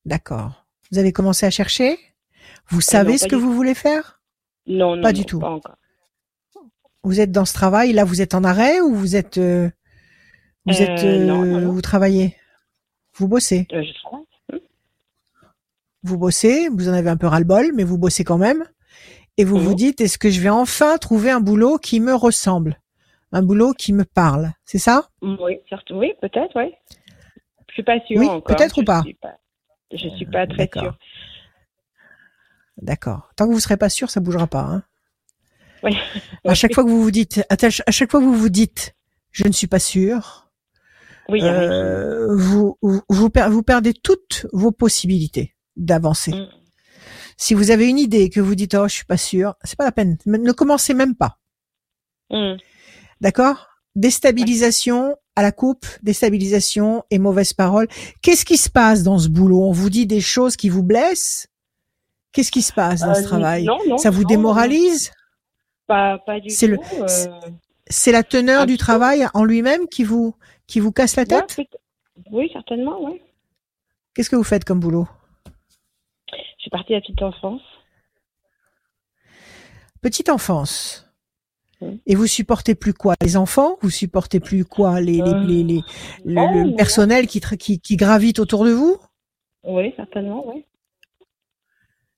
D'accord. Vous avez commencé à chercher? Vous savez Euh, non, ce que vous voulez faire? Non, non. Pas du tout. Pas encore. Vous êtes dans ce travail, là vous êtes en arrêt ou vous êtes euh, vous Euh, êtes euh, non, vous travaillez? Vous bossez? Euh, je travaille. Vous bossez, vous en avez un peu ras-le-bol, mais vous bossez quand même. Et vous vous dites est-ce que je vais enfin trouver un boulot qui me ressemble? Un boulot qui me parle, c'est ça? Oui, certes, oui, peut-être, oui. Je suis pas sûre Oui, encore. peut-être ou Je pas? suis pas. Je suis pas très D'accord. sûre. D'accord. Tant que vous serez pas sûr, ça bougera pas. Hein. Oui. À chaque fois que vous vous dites, à chaque fois que vous vous dites, je ne suis pas sûr, Oui, euh, vous, vous, vous per- vous perdez toutes vos possibilités d'avancer. Mm. Si vous avez une idée et que vous dites oh je suis pas sûr, c'est pas la peine. Ne commencez même pas. Mm. D'accord? Déstabilisation à la coupe, déstabilisation et mauvaise parole. Qu'est-ce qui se passe dans ce boulot? On vous dit des choses qui vous blessent? Qu'est-ce qui se passe dans Euh, ce travail? non, non, Ça vous non, démoralise? Pas, pas du C'est le- tout. euh, C'est la teneur du travail en lui-même qui vous qui vous casse la tête? oui, certainement, oui. Qu'est-ce que vous faites comme boulot? Suis partie à petite enfance. Petite enfance. Oui. Et vous supportez plus quoi Les enfants? Vous supportez plus quoi Les, les, Euh, les, les- le, non, le non. personnel qui, tra- qui, qui gravite autour de vous? Oui, certainement, oui.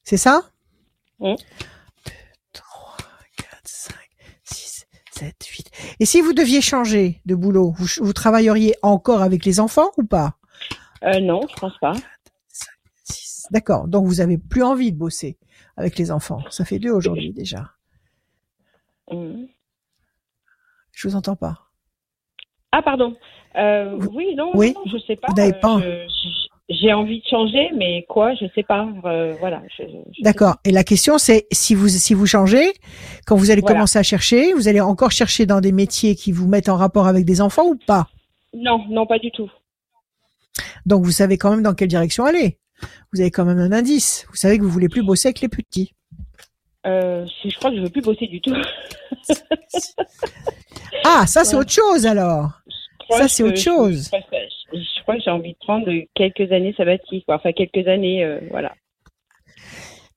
C'est ça? Oui. 3, 4, 5, 6, 7, 8. Et si vous deviez changer de boulot, vous travailleriez encore avec les enfants ou pas? Euh, non, je pense pas. 6. D'accord. Donc vous avez plus envie de bosser avec les enfants. Ça fait deux aujourd'hui déjà. Mm. Je vous entends pas. Ah, pardon. Euh, oui, non, oui, non, je sais pas. vous euh, pas. J'ai envie de changer, mais quoi, je sais pas. Euh, voilà. D'accord. Et la question c'est si vous si vous changez, quand vous allez Voilà. commencer à chercher, vous allez encore chercher dans des métiers qui vous mettent en rapport avec des enfants ou pas? Non, non, pas du tout. Donc vous savez quand même dans quelle direction aller. Vous avez quand même un indice. Vous savez que vous voulez plus bosser avec les petits. Euh, je crois que je veux plus bosser du tout. Ah, ça c'est Ouais. autre chose alors. Ça, c'est autre chose. Je, crois que j'ai envie de prendre quelques années sabbatiques, enfin quelques années, euh, voilà.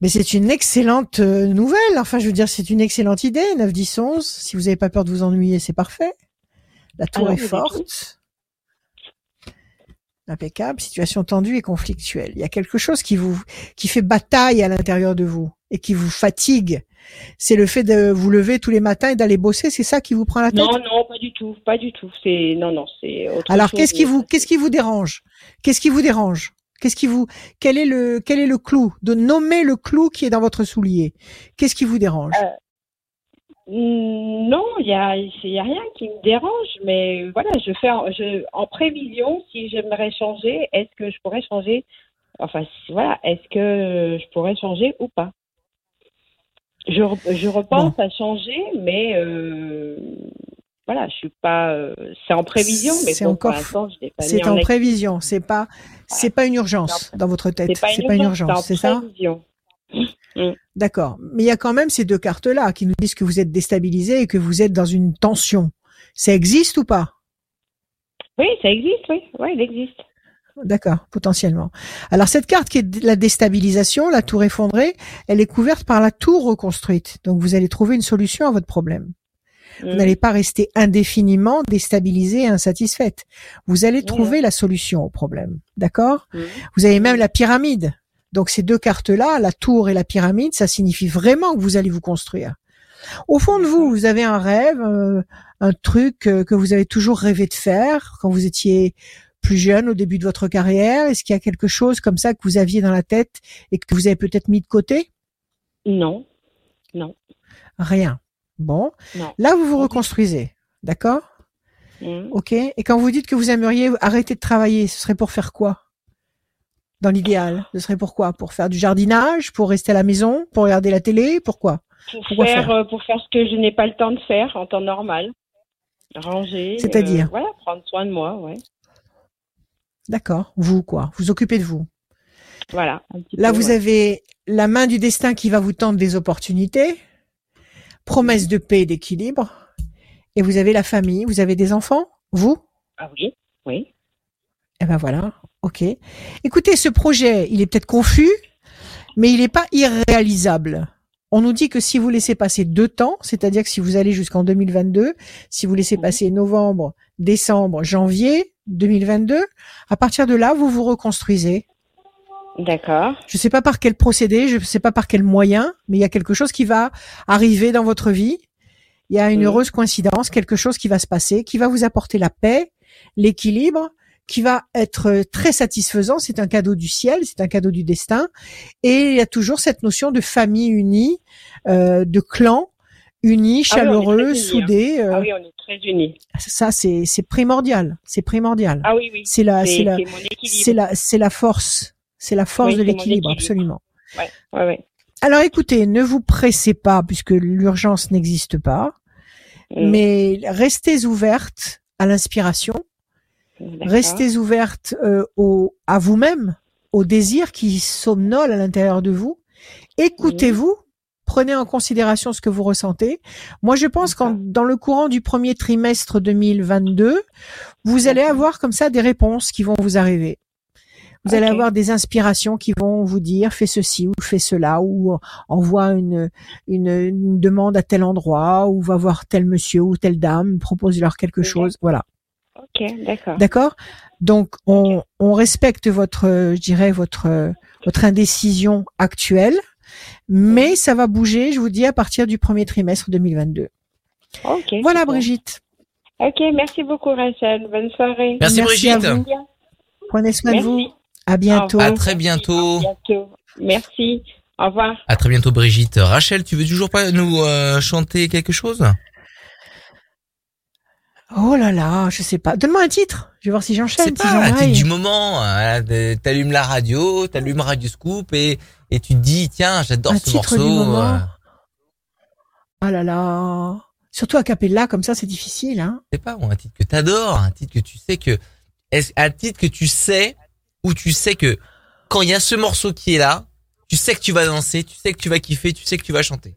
Mais c'est une excellente euh, nouvelle. Enfin, je veux dire, c'est une excellente idée. 9, 10, 11. Si vous n'avez pas peur de vous ennuyer, c'est parfait. La tour Ah est forte. Impeccable. Situation tendue et conflictuelle. Il y a quelque chose qui vous, qui fait bataille à l'intérieur de vous et qui vous fatigue. C'est le fait de vous lever tous les matins et d'aller bosser. C'est ça qui vous prend la tête? Non, non, pas du tout, pas du tout. C'est non, non, c'est autre Alors, qu'est-ce qui vous, qu'est-ce qui vous dérange? Qu'est-ce qui vous dérange? Qu'est-ce qui vous, quel est le, quel est le clou? De nommer le clou qui est dans votre soulier. Qu'est-ce qui vous dérange? Mm, Non, il y a, y a rien qui me dérange, mais voilà, je fais, en- je, en prévision, si j'aimerais changer, est-ce que je pourrais changer? Enfin, voilà, est-ce que je pourrais changer ou pas? Je, je repense à changer, mais euh, voilà, je suis pas. euh, c'est en prévision, mais C'est bon, encore- pour l'instant, je l'ai pas C'est en prévision. C'est pas, c'est pas une urgence dans votre tête. C'est pas, une urgence, c'est ça? prévision. D'accord. Mais il y a quand même ces deux cartes-là qui nous disent que vous êtes déstabilisé et que vous êtes dans une tension. Ça existe ou pas? Oui, ça existe, oui, oui, il existe. D'accord, potentiellement. Alors cette carte qui est la déstabilisation, la tour effondrée, elle est couverte par la tour reconstruite. Donc vous allez trouver une solution à votre problème. Vous Mm. n'allez pas rester indéfiniment déstabilisée et insatisfaite. Vous allez trouver la solution au problème. D'accord? Mm. Vous avez même la pyramide. Donc ces deux cartes-là, la tour et la pyramide, ça signifie vraiment que vous allez vous construire. Au fond de vous, vous avez un rêve, euh, un truc euh, que vous avez toujours rêvé de faire quand vous étiez plus jeune au début de votre carrière. Est-ce qu'il y a quelque chose comme ça que vous aviez dans la tête et que vous avez peut-être mis de côté? Non. Rien. Bon. Non. Là, vous vous reconstruisez. D'accord? Mm. Ok. Et quand vous dites que vous aimeriez arrêter de travailler, ce serait pour faire quoi? Dans l'idéal, ce serait pour quoi Pour faire du jardinage Pour rester à la maison Pour regarder la télé Pourquoi? Pour Pourquoi faire, faire? euh, pour faire ce que je n'ai pas le temps de faire en temps normal. Ranger. C'est-à-dire? euh, Voilà, prendre soin de moi, ouais. D'accord. Vous, quoi? Vous occupez de vous. Voilà. un petit Là, peu, vous ouais. avez la main du destin qui va vous tendre des opportunités, promesse de paix et d'équilibre, et vous avez la famille, vous avez des enfants, vous? Ah oui, oui. Eh ben voilà, ok. Écoutez, ce projet, il est peut-être confus, mais il n'est pas irréalisable. On nous dit que si vous laissez passer deux temps, c'est-à-dire que si vous allez jusqu'en 2022, si vous laissez passer novembre, décembre, janvier 2022, à partir de là, vous vous reconstruisez. D'accord. Je ne sais pas par quel procédé, je ne sais pas par quel moyen, mais il y a quelque chose qui va arriver dans votre vie. Il y a une heureuse coïncidence, quelque chose qui va se passer, qui va vous apporter la paix, l'équilibre, qui va être très satisfaisant. C'est un cadeau du ciel, c'est un cadeau du destin. Et il y a toujours cette notion de famille unie, euh, de clan uni, Ah oui, on est chaleureux, très unis, hein. soudé. euh, Ah oui, on est très unis. Ça, c'est c'est primordial. C'est primordial. Ah oui, oui. c'est la, c'est la, c'est la, c'est la force. C'est la force Oui, de l'équilibre, équilibre. absolument. Ouais, ouais, ouais. Alors écoutez, ne vous pressez pas puisque l'urgence n'existe pas, Mm. mais restez ouverte à l'inspiration. Restez ouverte euh, au, à vous-même, au désir qui somnole à l'intérieur de vous. Écoutez-vous, prenez en considération ce que vous ressentez. Moi, je pense qu'en dans le courant du premier trimestre 2022, vous allez avoir comme ça des réponses qui vont vous arriver. Vous allez avoir des inspirations qui vont vous dire fais ceci ou fais cela ou envoie une, une, une demande à tel endroit ou va voir tel monsieur ou telle dame, propose-leur quelque chose. Voilà. Ok, d'accord. D'accord? Donc on, on respecte votre, je dirais votre votre indécision actuelle, mais ça va bouger, je vous dis, à partir du premier trimestre 2022. Ok. Voilà, super. Brigitte. Ok, merci beaucoup, Rachel. Bonne soirée. Merci, Merci à Brigitte. vous. Prenez soin Merci. de vous. À bientôt. À très bientôt. À bientôt. Merci. Au revoir. À très bientôt Brigitte. Rachel, tu veux toujours pas nous euh, chanter quelque chose? Oh là là, je sais pas. Donne-moi un titre. Je vais voir si j'enchaîne. C'est si pas un titre du moment. hein, T'allumes la radio, t'allumes Radio Scoop et, et tu te dis tiens j'adore ce titre morceau. du moment. Oh là là. Surtout à capella, comme ça, c'est difficile, hein. Je sais pas, ou un titre que t'adores, un titre que tu sais que, est-ce un titre que tu sais, où tu sais que quand il y a ce morceau qui est là, tu sais que tu vas danser, tu sais que tu vas kiffer, tu sais que tu vas chanter.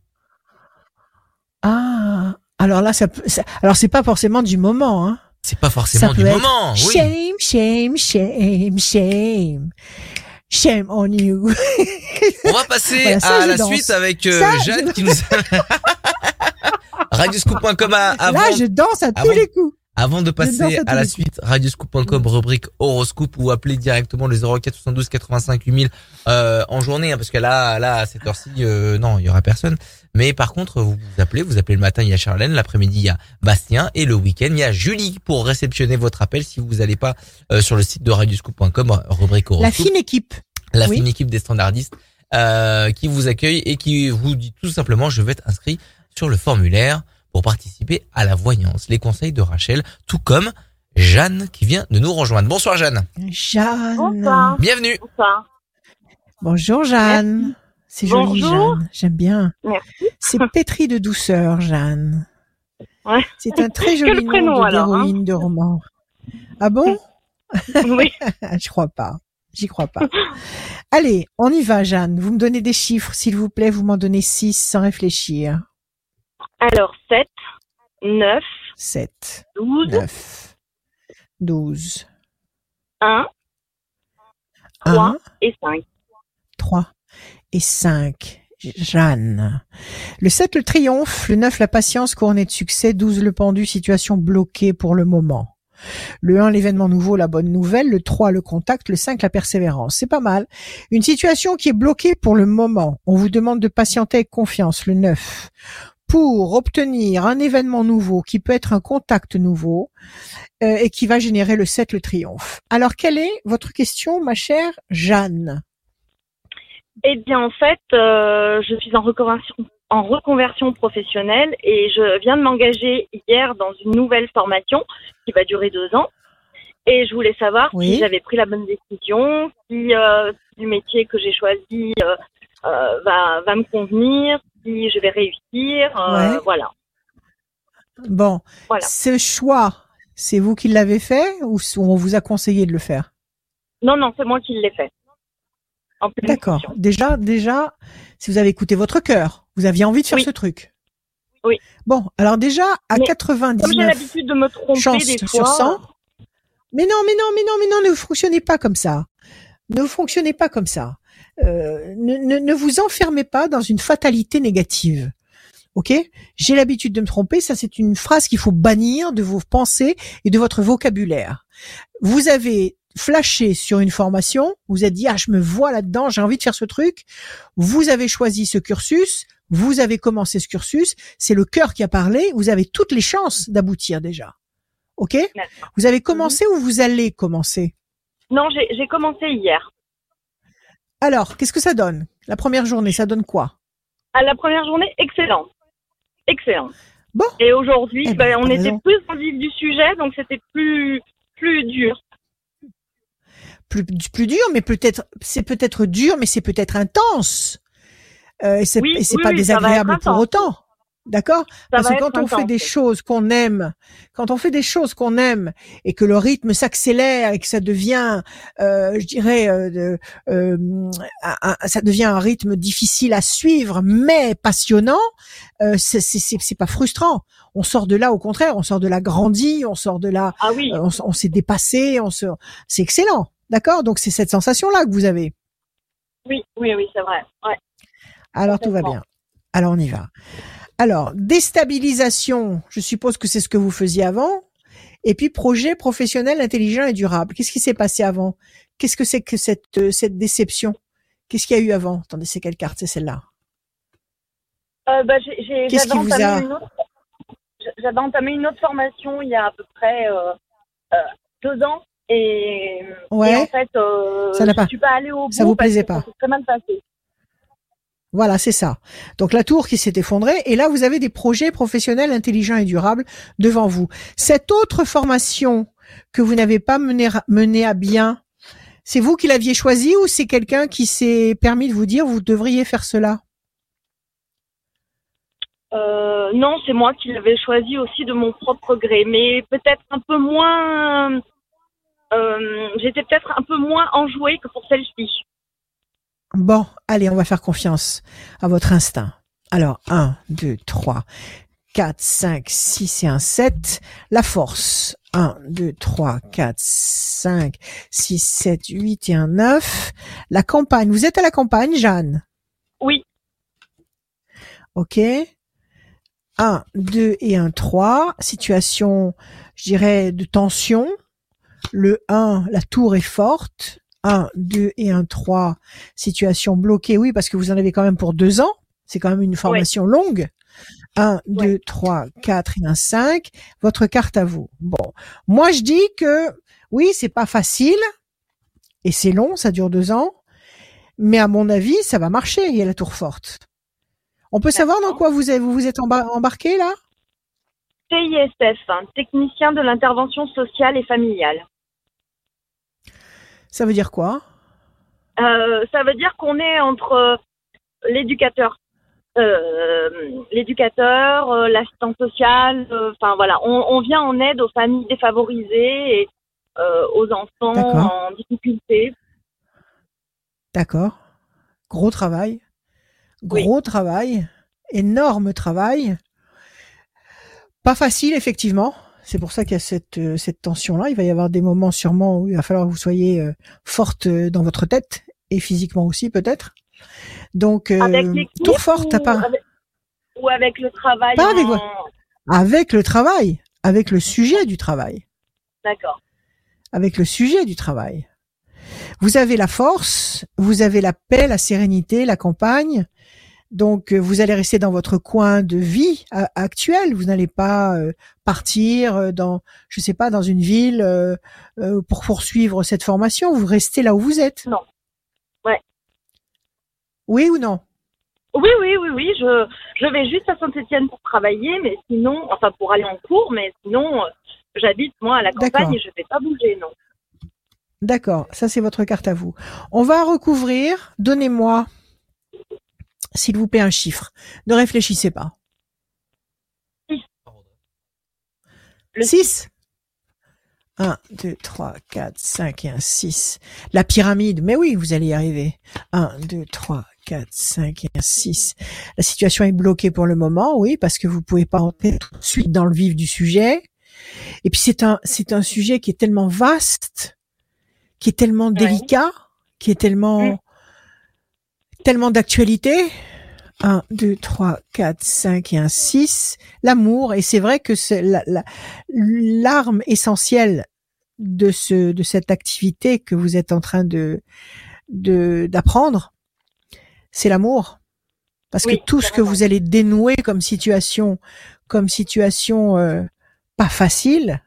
Ah. Alors là, ça ça- alors c'est pas forcément du moment, hein. C'est pas forcément Ça du moment, oui. Shame, shame, shame, shame. Shame on you. On va passer Voilà, ça, à la danse. suite avec euh, Ça, Jeanne je- qui nous Radioscoop.com avant, Là, je danse à tous les coups. avant de passer à la les suite, radioscoop.com, rubrique horoscope ou appelez directement le 04 72 85 8000 euh, en journée, hein, parce que là, là, à cette heure-ci, euh, non, il y aura personne. Mais par contre, vous vous appelez, vous appelez le matin, il y a Charlène, l'après-midi, il y a Bastien, et le week-end, il y a Julie pour réceptionner votre appel si vous n'allez pas euh, sur le site de radioscoop.com, rubrique La fine équipe. la Oui. fine équipe des standardistes euh, qui vous accueille et qui vous dit tout simplement je vais être inscrit sur le formulaire pour participer à la voyance. Les conseils de Rachel, tout comme Jeanne qui vient de nous rejoindre. Bonsoir Jeanne. Jeanne. Bonsoir. Bienvenue. Bonsoir. Bonjour Jeanne. C'est joli. Jeanne. J'aime bien. Merci. C'est pétri de douceur Jeanne. Ouais. C'est un très joli nom prénom, de- alors, hein. d'héroïne de roman. Ah bon Oui. Je crois pas. J'y crois pas. Allez, on y va Jeanne. Vous me donnez des chiffres s'il vous plaît. Vous m'en donnez six sans réfléchir. Alors, 7, 9, 7, 12, 9, 12, 1 1, et 5. 3 et 5. Jeanne. Le 7, le triomphe. Le 9, la patience couronnée de succès. 12, le pendu, situation bloquée pour le moment. Le 1, l'événement nouveau, la bonne nouvelle. Le 3, le contact. Le 5, la persévérance. C'est pas mal. Une situation qui est bloquée pour le moment. On vous demande de patienter avec confiance. Le 9. Pour obtenir un événement nouveau qui peut être un contact nouveau euh, et qui va générer le 7, le triomphe. Alors, quelle est votre question, ma chère Jeanne? Eh bien, en fait, euh, je suis en reconversion, en reconversion professionnelle et je viens de m'engager hier dans une nouvelle formation qui va durer deux ans. Et je voulais savoir Oui. si j'avais pris la bonne décision, si euh, le métier que j'ai choisi euh, euh, va, va me convenir, si je vais réussir. Ouais. Voilà. Bon, Voilà. ce choix, c'est vous qui l'avez fait ou on vous a conseillé de le faire? Non, non, c'est moi qui l'ai fait. D'accord. Déjà, déjà, si vous avez écouté votre cœur, vous aviez envie de faire Oui. ce truc. Oui. Bon, alors déjà, à Mais 99 Comme j'ai l'habitude de me tromper chances des sur fois. 100. Mais non, mais non, mais non, mais non, ne fonctionnez pas comme ça. Ne fonctionnez pas comme ça. Euh, ne, ne, ne vous enfermez pas dans une fatalité négative. Ok? J'ai l'habitude de me tromper. Ça, c'est une phrase qu'il faut bannir de vos pensées et de votre vocabulaire. Vous avez flashé sur une formation. Vous avez dit ah je me vois là-dedans. J'ai envie de faire ce truc. Vous avez choisi ce cursus. Vous avez commencé ce cursus. C'est le cœur qui a parlé. Vous avez toutes les chances d'aboutir déjà. Ok? Vous avez commencé ou vous allez commencer? Non, j'ai commencé hier. Alors, qu'est-ce que ça donne? La première journée, ça donne quoi? À la première journée, excellent. Excellent. Bon. Et aujourd'hui, Eh ben, ben, on était raison. plus le vif du sujet, donc c'était plus plus dur. Plus, plus dur, mais peut-être c'est peut-être dur, mais c'est peut-être intense. Euh, et c'est Oui, oui, pas oui, désagréable pour autant. D'accord? Parce que quand on fait des choses qu'on aime, quand on fait des choses qu'on aime et que le rythme s'accélère et que ça devient, euh, je dirais, euh, euh, un- ça devient un rythme difficile à suivre, mais passionnant, euh, c'est pas frustrant. On sort de là, au contraire, on sort de là grandi, on sort de là Ah oui, euh, on, on s'est dépassé, on se, c'est excellent, d'accord? Donc c'est cette sensation-là que vous avez? oui, oui, oui, c'est vrai. Ouais. Alors tout va bien. Alors on y va. Alors déstabilisation, je suppose que c'est ce que vous faisiez avant. Et puis projet professionnel intelligent et durable. Qu'est-ce qui s'est passé avant? Qu'est-ce que c'est que cette euh, cette déception? Qu'est-ce qu'il y a eu avant? Attendez, c'est quelle carte? C'est celle-là. Euh, bah, j'ai- Qu'est-ce j'avais qui vous entamé a- une autre. J'avais entamé une autre formation il y a à peu près euh, euh, deux ans et, Ouais. et en fait, euh, Ça je pas- suis pas allée au bout. ça vous parce plaisait que pas. Ça s'est très mal passé. Voilà, c'est ça. Donc la tour qui s'est effondrée, et là vous avez des projets professionnels intelligents et durables devant vous. Cette autre formation que vous n'avez pas menée menée à bien, c'est vous qui l'aviez choisie ou c'est quelqu'un qui s'est permis de vous dire vous devriez faire cela? Euh, non, c'est moi qui l'avais choisi aussi de mon propre gré, mais peut-être un peu moins. Euh, J'étais peut-être un peu moins enjouée que pour celle-ci. Bon, allez, on va faire confiance à votre instinct. Alors, 1, 2, 3, 4, 5, 6 et un 7. La force. 1, 2, 3, 4, 5, 6, 7, 8 et un 9. La campagne. Vous êtes à la campagne, Jeanne? Oui, Ok. 1, 2 et un 3. Situation, je dirais, de tension. Le 1, la tour est forte. 1, 2 et un 3. Situation bloquée. Oui, parce que vous en avez quand même pour deux ans. C'est quand même une formation longue. 1, 2, 3, 4 et un 5. Votre carte à vous. Bon. Moi, je dis que oui, c'est pas facile. Et c'est long, ça dure deux ans. Mais à mon avis, ça va marcher. Il y a la tour forte. On peut savoir dans quoi vous, avez- vous vous êtes embar- embarqué là? TISF, hein, technicien de l'intervention sociale et familiale. Ça veut dire quoi? Euh, ça veut dire qu'on est entre l'éducateur, euh, l'éducateur, euh, l'assistant social. euh, Enfin voilà, on, on vient en aide aux familles défavorisées et aux enfants en difficulté. D'accord. Gros travail. Gros travail. Énorme travail. Pas facile, effectivement. C'est pour ça qu'il y a cette, euh, cette tension-là. Il va y avoir des moments sûrement où il va falloir que vous soyez euh, forte euh, dans votre tête et physiquement aussi peut-être. Donc, euh, tour fort, t'as ou pas avec- Ou avec le travail Pas avec en- avec le travail, avec le sujet du travail, D'accord. avec le sujet du travail. Vous avez la force, vous avez la paix, la sérénité, la campagne. Donc, euh, vous allez rester dans votre coin de vie a- actuel. Vous n'allez pas euh, partir euh, dans, je sais pas, dans une ville euh, euh, pour poursuivre cette formation. Vous restez là où vous êtes. Non. Ouais. Oui ou non? Oui, oui, oui, oui. Je, je vais juste à Saint-Etienne pour travailler, mais sinon, enfin pour aller en cours, mais sinon, euh, j'habite moi à la campagne et je vais pas bouger, non. D'accord, ça c'est votre carte à vous. On va recouvrir. Donnez-moi, s'il vous plaît, un chiffre. Ne réfléchissez pas. Le 6 1, 2, 3, 4, 5 et un 6. La pyramide, mais oui, vous allez y arriver. 1, 2, 3, 4, 5 et un 6. La situation est bloquée pour le moment, oui, parce que vous pouvez pas entrer tout de suite dans le vif du sujet. Et puis c'est un, c'est un sujet qui est tellement vaste, qui est tellement délicat, qui est tellement, Mm. Tellement d'actualité. 1, 2, 3, 4, 5 et un 6. L'amour, et c'est vrai que c'est la- la- l'arme essentielle de ce, de cette activité que vous êtes en train de, de, d'apprendre, c'est l'amour. Parce Oui, que tout ce que vous allez dénouer comme situation, comme situation euh, pas facile,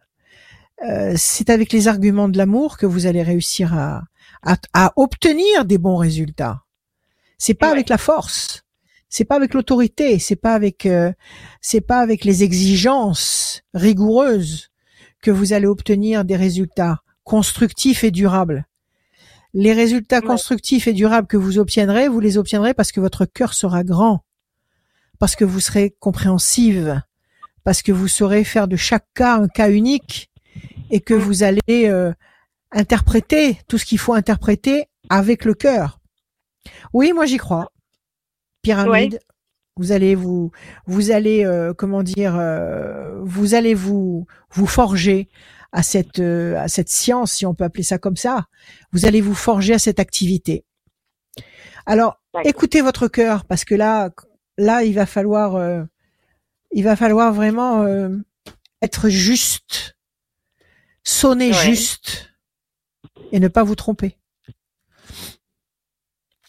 euh, c'est avec les arguments de l'amour que vous allez réussir à, à, à obtenir des bons résultats. C'est pas Ouais. avec la force, c'est pas avec l'autorité, c'est pas avec, euh, c'est pas avec les exigences rigoureuses que vous allez obtenir des résultats constructifs et durables. Les résultats Ouais. constructifs et durables que vous obtiendrez, vous les obtiendrez parce que votre cœur sera grand, parce que vous serez compréhensive, parce que vous saurez faire de chaque cas un cas unique et que vous allez euh, interpréter tout ce qu'il faut interpréter avec le cœur. Oui, moi j'y crois. Pyramide. Vous allez vous, vous allez euh, comment dire, euh, vous allez vous vous forger à cette euh, à cette science, si on peut appeler ça comme ça. Vous allez vous forger à cette activité. Alors, écoutez votre cœur parce que là, là, il va falloir, euh, il va falloir vraiment euh, être juste, sonner Ouais. juste et ne pas vous tromper.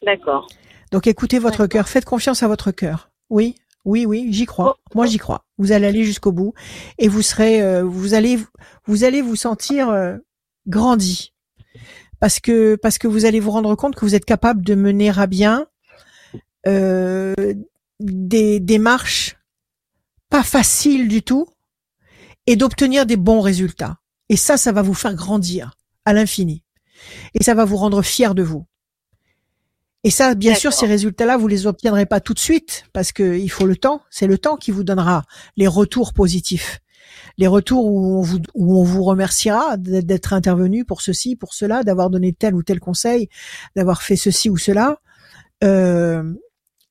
D'accord. Donc écoutez votre cœur, faites confiance à votre cœur. Oui, oui, oui, j'y crois. Oh. Moi, j'y crois. Vous allez aller jusqu'au bout et vous serez, euh, vous allez, vous allez vous sentir euh, grandi parce que parce que vous allez vous rendre compte que vous êtes capable de mener à bien euh, des démarches pas faciles du tout et d'obtenir des bons résultats. Et ça, ça va vous faire grandir à l'infini. Et ça va vous rendre fier de vous. Et ça, bien sûr, ces résultats-là, vous les obtiendrez pas tout de suite parce que il faut le temps. C'est le temps qui vous donnera les retours positifs, les retours où on vous, où on vous remerciera d'être intervenu pour ceci, pour cela, d'avoir donné tel ou tel conseil, d'avoir fait ceci ou cela. Euh,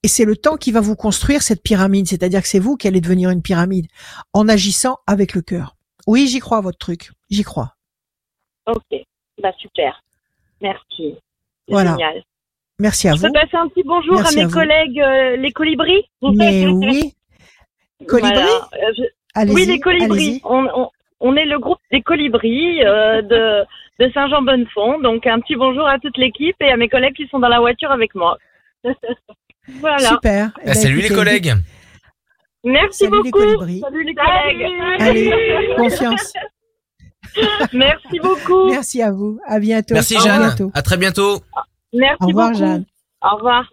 et c'est le temps qui va vous construire cette pyramide. C'est-à-dire que c'est vous qui allez devenir une pyramide en agissant avec le cœur. Oui, j'y crois à votre truc. J'y crois. Ok. Bah super. Merci. Voilà. Génial. Merci à Je vous. passer un petit bonjour Merci à à mes collègues euh, les colibris Mais oui, Colibri Voilà. Euh, je- allez-y. Oui, les colibris. On, on, on est le groupe des colibris euh, de, de Saint-Jean-Bonnefond. Donc, un petit bonjour à toute l'équipe et à mes collègues qui sont dans la voiture avec moi. voilà. Super. Eh Ah, ben, salut les collègues. Merci Salut les beaucoup. colibris. Salut les collègues. Allez, confiance. Merci beaucoup. Merci à vous. À bientôt. Merci À Jeanne. bientôt. À très bientôt. Merci Au revoir, beaucoup. Jeanne. Au revoir.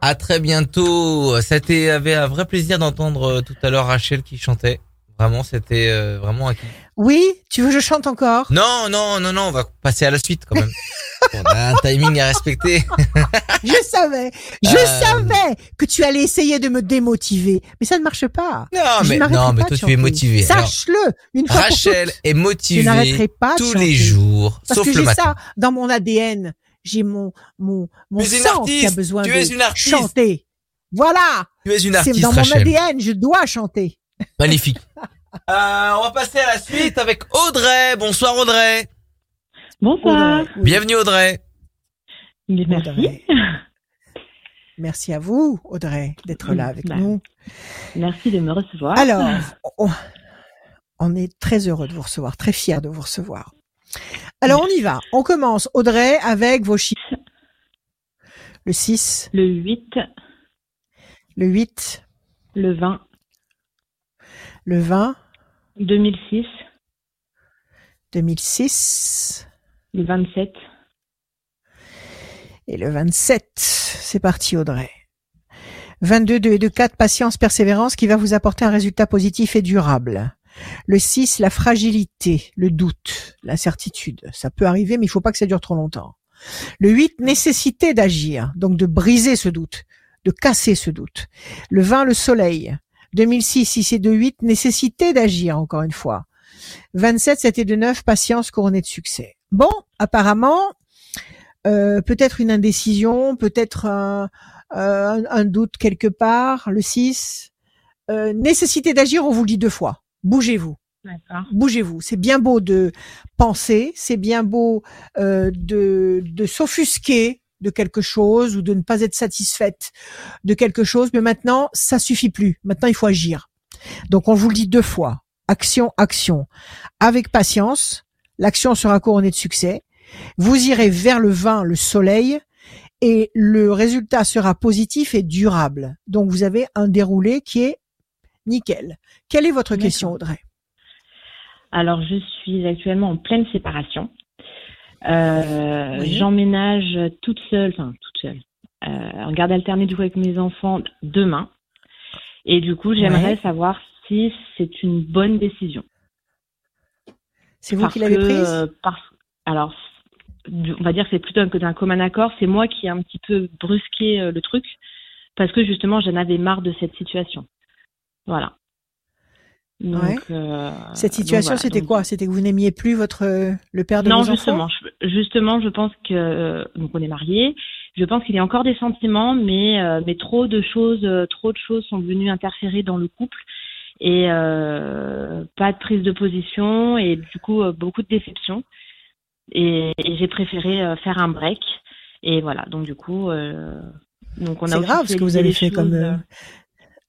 À très bientôt. C'était avait un vrai plaisir d'entendre euh, tout à l'heure Rachel qui chantait. Vraiment, c'était euh, vraiment. Oui, tu veux que je chante encore? Non, non, non, non, on va passer à la suite quand même. on a un timing à respecter. Je savais, je Euh. savais que tu allais essayer de me démotiver, mais ça ne marche pas. Non, Je mais non, mais pas toi tu es motivé. Sache-le, une fois Rachel pour toutes. est Je motivée n'arrêterai pas tous chanter. les jours, Parce sauf que le j'ai matin. ça dans mon ADN. J'ai mon mon mon sang qui a besoin tu de es une artiste. chanter. Voilà, Tu es une c'est artiste, dans mon Rachel. ADN, je dois chanter. Magnifique. Euh, on va passer à la suite avec Audrey. Bonsoir Audrey. Bonsoir. Audrey, oui. Bienvenue Audrey. Merci. Audrey. Merci à vous, Audrey, d'être là avec Bah, nous. Merci de me recevoir. Alors, on, on est très heureux de vous recevoir, très fiers de vous recevoir. Alors, on y va. On commence, Audrey, avec vos chiffres. Le 6, Le 8, le 8, le 20, le 20, 2006, 2006 le 27, et le 27. C'est parti, Audrey. 22, 2 et 2, 4, patience, persévérance qui va vous apporter un résultat positif et durable. Le 6, la fragilité, le doute, l'incertitude. Ça peut arriver, mais il faut pas que ça dure trop longtemps. Le 8, nécessité d'agir, donc de briser ce doute, de casser ce doute. Le 20, le soleil. 2006, 6 et 2, 8, nécessité d'agir, encore une fois. 27, 7 et 2, 9, patience couronnée de succès. Bon, apparemment, euh, peut-être une indécision, peut-être un, euh, un, doute quelque part. Le 6, euh, nécessité d'agir, on vous le dit deux fois. Bougez-vous bougez-vous. C'est bien beau de penser, c'est bien beau euh, de, de s'offusquer de quelque chose ou de ne pas être satisfaite de quelque chose, mais maintenant, ça suffit plus. Maintenant, il faut agir. Donc, on vous le dit deux fois. Action, action. Avec patience, l'action sera couronnée de succès. Vous irez vers le vin, le soleil, et le résultat sera positif et durable. Donc, vous avez un déroulé qui est nickel. Quelle est votre question, Audrey? Alors, je suis actuellement en pleine séparation. Euh, Oui. J'emménage toute seule, enfin toute seule, euh, en garde alternée du coup avec mes enfants demain. Et du coup, j'aimerais Ouais. savoir si c'est une bonne décision. C'est vous Parce qui l'avez prise? euh, parce- alors, on va dire que c'est plutôt que d'un commun accord. C'est moi qui ai un petit peu brusqué le truc parce que justement, j'en avais marre de cette situation. Voilà. Donc, Ouais. euh, Cette situation, voilà. c'était Donc, quoi? C'était que vous n'aimiez plus votre le père de Non, vos justement, enfants je- justement, je pense que euh, donc on est mariés. Je pense qu'il y a encore des sentiments, mais euh, mais trop de choses, trop de choses sont venues interférer dans le couple et euh, pas de prise de position et du coup beaucoup de déception. Et, et j'ai préféré faire un break. Et voilà, donc du coup, donc on a C'est grave ce que vous avez fait comme.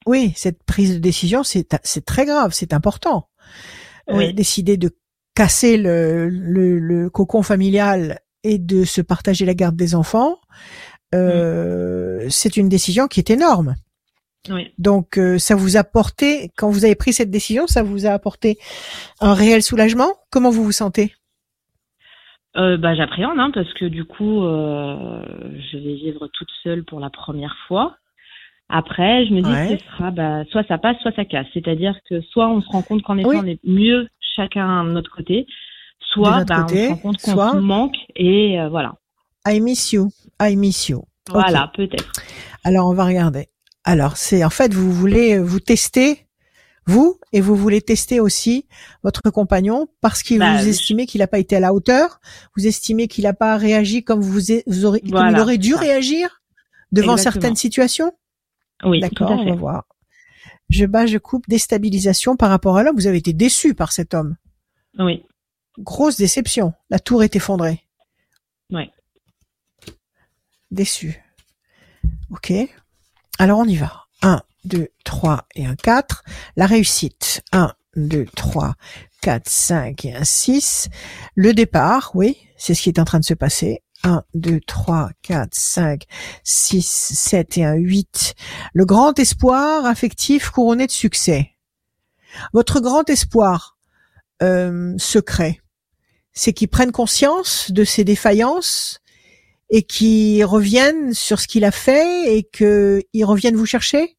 Oui, cette prise de décision, c'est c'est très grave, c'est important. Euh, Oui. décider de casser le, le, le cocon familial et de se partager la garde des enfants, euh, c'est une décision qui est énorme. Oui. Donc, euh, ça vous a apporté, quand vous avez pris cette décision, ça vous a apporté un réel soulagement? Comment vous vous sentez? Euh, bah, j'appréhende, hein, parce que du coup, euh, je vais vivre toute seule pour la première fois. Après, je me dis Ouais. que ce sera, bah, soit ça passe, soit ça casse. C'est-à-dire que soit on se rend compte qu'en effet, Oui. on est mieux chacun de notre côté, soit notre bah, on se rend compte qu'on soit- manque et euh, voilà. I miss you, I miss you. Voilà, peut-être. Alors, on va regarder. Alors, c'est en fait, vous voulez euh, vous tester, vous, et vous voulez tester aussi votre compagnon parce que Bah, vous estimez qu'il n'a pas été à la hauteur, vous estimez qu'il n'a pas réagi comme vous, vous aurez, comme il aurait dû ça. réagir devant Exactement. certaines situations? Oui, D'accord, on va voir. Je bats, je coupe, déstabilisation par rapport à l'homme. Vous avez été déçu par cet homme. Oui, Grosse déception. La tour est effondrée. Ouais. Déçu. Ok. Alors on y va. 1, 2, 3 et un 4. La réussite. 1, 2, 3, 4, 5 et un 6. Le départ, oui, c'est ce qui est en train de se passer. 1, 2, 3, 4, 5, 6, 7 et un 8. Le grand espoir affectif couronné de succès. Votre grand espoir euh, secret, c'est qu'ils prennent conscience de ses défaillances et qu'ils reviennent sur ce qu'il a fait et qu'ils reviennent vous chercher?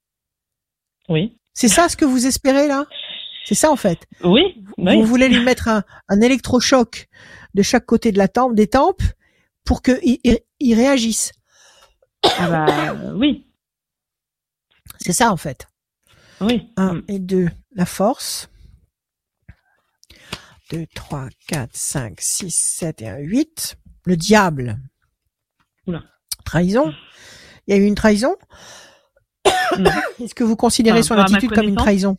Oui, C'est ça ce que vous espérez là? C'est ça en fait? oui, oui. Vous voulez lui mettre un, un électrochoc de chaque côté de la tempe, des tempes, pour qu'il il, il réagisse. Ah bah, euh, oui, C'est ça en fait. oui. 1 Mm. et 2, la force. 2, 3, 4, 5, 6, 7 et un 8. Le diable. Oula. Trahison. Il y a eu une trahison Non. Est-ce que vous considérez Par son attitude comme une trahison?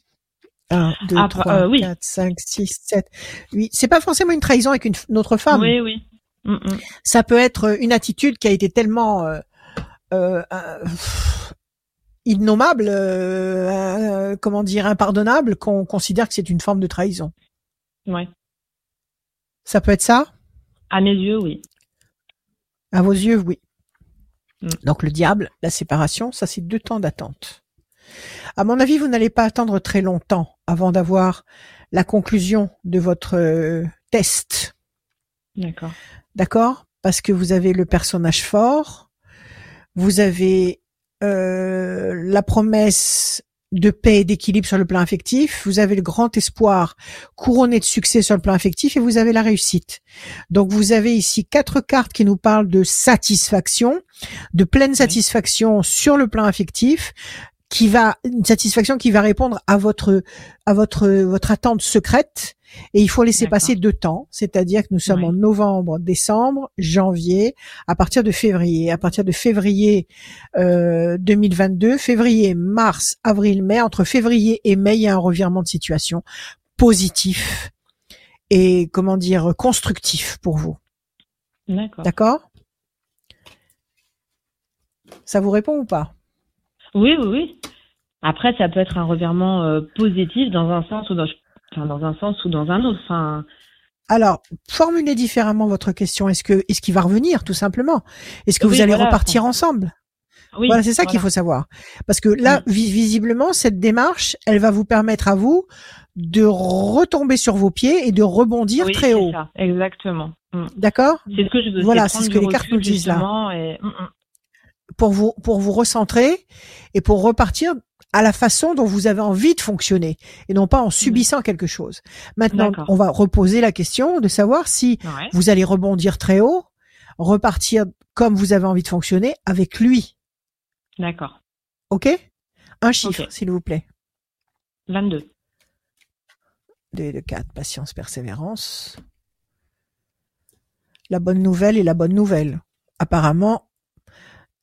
1, 2, Ah, 3, euh, oui. 4, 5, 6, 7, 8. C'est pas forcément une trahison avec une, une autre femme. Oui, oui. Mm, mm. Ça peut être une attitude qui a été tellement euh, euh, pff, innommable, euh, euh, comment dire, impardonnable, qu'on considère que c'est une forme de trahison. Ouais. Ça peut être ça? À mes yeux, oui. À vos yeux, oui. Mm. Donc le diable, la séparation, ça c'est deux temps d'attente. À mon avis, vous n'allez pas attendre très longtemps avant d'avoir la conclusion de votre test. D'accord. D'accord? Parce que vous avez le personnage fort, vous avez euh, la promesse de paix et d'équilibre sur le plan affectif, vous avez le grand espoir couronné de succès sur le plan affectif et vous avez la réussite. Donc vous avez ici quatre cartes qui nous parlent de satisfaction, de pleine satisfaction sur le plan affectif, qui va une satisfaction qui va répondre à votre à votre votre attente secrète et il faut laisser passer deux temps, c'est-à-dire que nous sommes Oui. en novembre, décembre, janvier, à partir de février, à partir de février euh, 2022, février, mars, avril, mai, entre février et mai, il y a un revirement de situation positif et comment dire constructif pour vous. D'accord. D'accord? Ça vous répond ou pas? Oui, oui, oui. Après, ça peut être un revirement euh, positif dans un sens ou dans, enfin, dans un sens ou dans un autre. Enfin, Alors, formulez différemment votre question. Est-ce que est-ce qu'il va revenir tout simplement? Est-ce que Oui, vous allez voilà. repartir ensemble? Oui. Voilà, c'est ça qu'il faut savoir. Parce que là, vi- visiblement, cette démarche, elle va vous permettre à vous de retomber sur vos pieds et de rebondir Oui, très haut. ça, exactement. Mm. D'accord? C'est ce que je veux. Voilà, c'est ce que les cartes nous disent là. Et... Mm, mm. Pour vous pour vous recentrer et pour repartir à la façon dont vous avez envie de fonctionner et non pas en subissant quelque chose. Maintenant, on va reposer la question de savoir si Ouais. vous allez rebondir très haut, repartir comme vous avez envie de fonctionner avec lui. D'accord. OK? Un chiffre, s'il vous plaît. 22. 2 et de 4, patience, persévérance. La bonne nouvelle et la bonne nouvelle. Apparemment,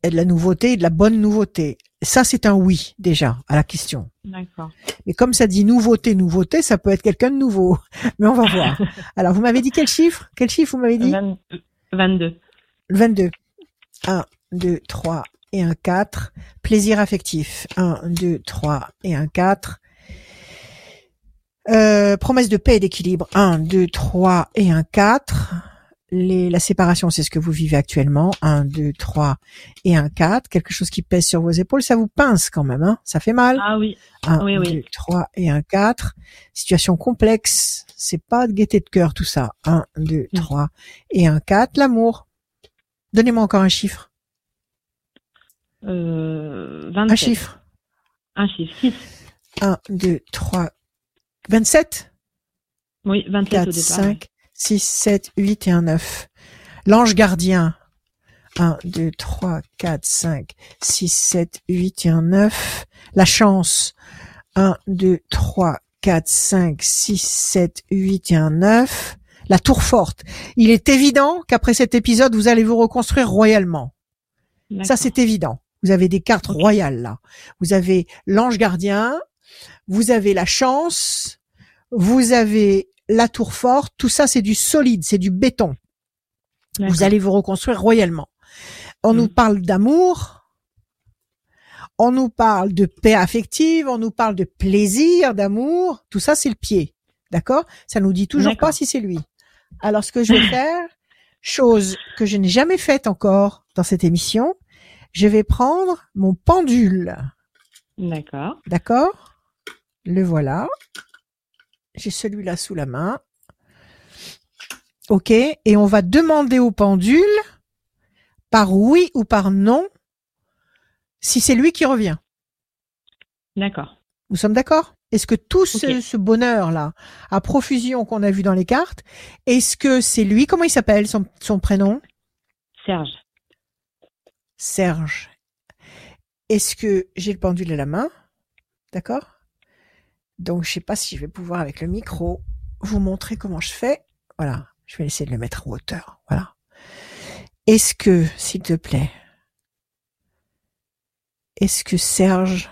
a de la nouveauté et de la bonne nouveauté. Ça, c'est un oui, déjà, à la question. D'accord. Mais comme ça dit nouveauté, nouveauté, ça peut être quelqu'un de nouveau. Mais on va voir. Alors, vous m'avez dit quel chiffre? Quel chiffre vous m'avez dit? 20 22. Le 22. 1, 2, 3 et un 4. Plaisir affectif. 1, 2, 3 et un 4. Euh, promesse de paix et d'équilibre. 1, 2, 3 et un 4. Les, la séparation, c'est ce que vous vivez actuellement. 1, 2, 3 et un 4. Quelque chose qui pèse sur vos épaules. Ça vous pince quand même. Hein ça fait mal. Ah oui. 1, oui, 2, oui. 3 et un 4. Situation complexe. C'est pas de gaieté de cœur tout ça. 1, 2, Mm. 3 et un 4. L'amour. Donnez-moi encore un chiffre. Euh, Un 27. chiffre. Un chiffre. 6. 1, 2, 3, 27, Oui, 27 4, au départ. 5, 6, 7, 8 et un 9. L'ange gardien. 1, 2, 3, 4, 5, 6, 7, 8 et un 9. La chance. 1, 2, 3, 4, 5, 6, 7, 8 et un 9. La tour forte. Il est évident qu'après cet épisode, vous allez vous reconstruire royalement. Ça, c'est évident. Vous avez des cartes royales là. Vous avez l'ange gardien, vous avez la chance, vous avez la tour forte. Tout ça, c'est du solide, c'est du béton. Vous allez vous reconstruire royalement. On Mm. nous parle d'amour, on nous parle de paix affective, on nous parle de plaisir, d'amour. Tout ça, c'est le pied. D'accord? Ça nous dit toujours pas si c'est lui. Alors, ce que je vais faire, chose que je n'ai jamais faite encore dans cette émission, je vais prendre mon pendule. D'accord. D'accord? Le voilà. J'ai celui-là sous la main. OK. Et on va demander au pendule, par oui ou par non, si c'est lui qui revient. D'accord. Nous sommes d'accord? Est-ce que tout ce, bonheur-là, à profusion qu'on a vu dans les cartes, est-ce que c'est lui? Comment il s'appelle son, son prénom? Serge. Serge. Est-ce que j'ai le pendule à la main? D'accord? Donc, je sais pas si je vais pouvoir, avec le micro, vous montrer comment je fais. Voilà. Je vais essayer de le mettre en hauteur. Voilà. Est-ce que, s'il te plaît, est-ce que Serge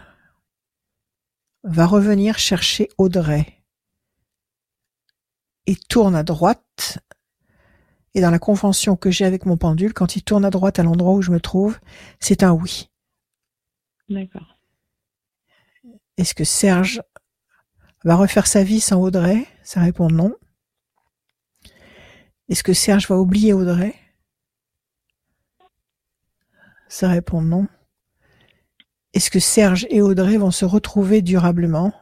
va revenir chercher Audrey et tourne à droite? Et dans la convention que j'ai avec mon pendule, quand il tourne à droite à l'endroit où je me trouve, c'est un oui. D'accord. Est-ce que Serge va refaire sa vie sans Audrey? Ça répond non. Est-ce que Serge va oublier Audrey? Ça répond non. Est-ce que Serge et Audrey vont se retrouver durablement?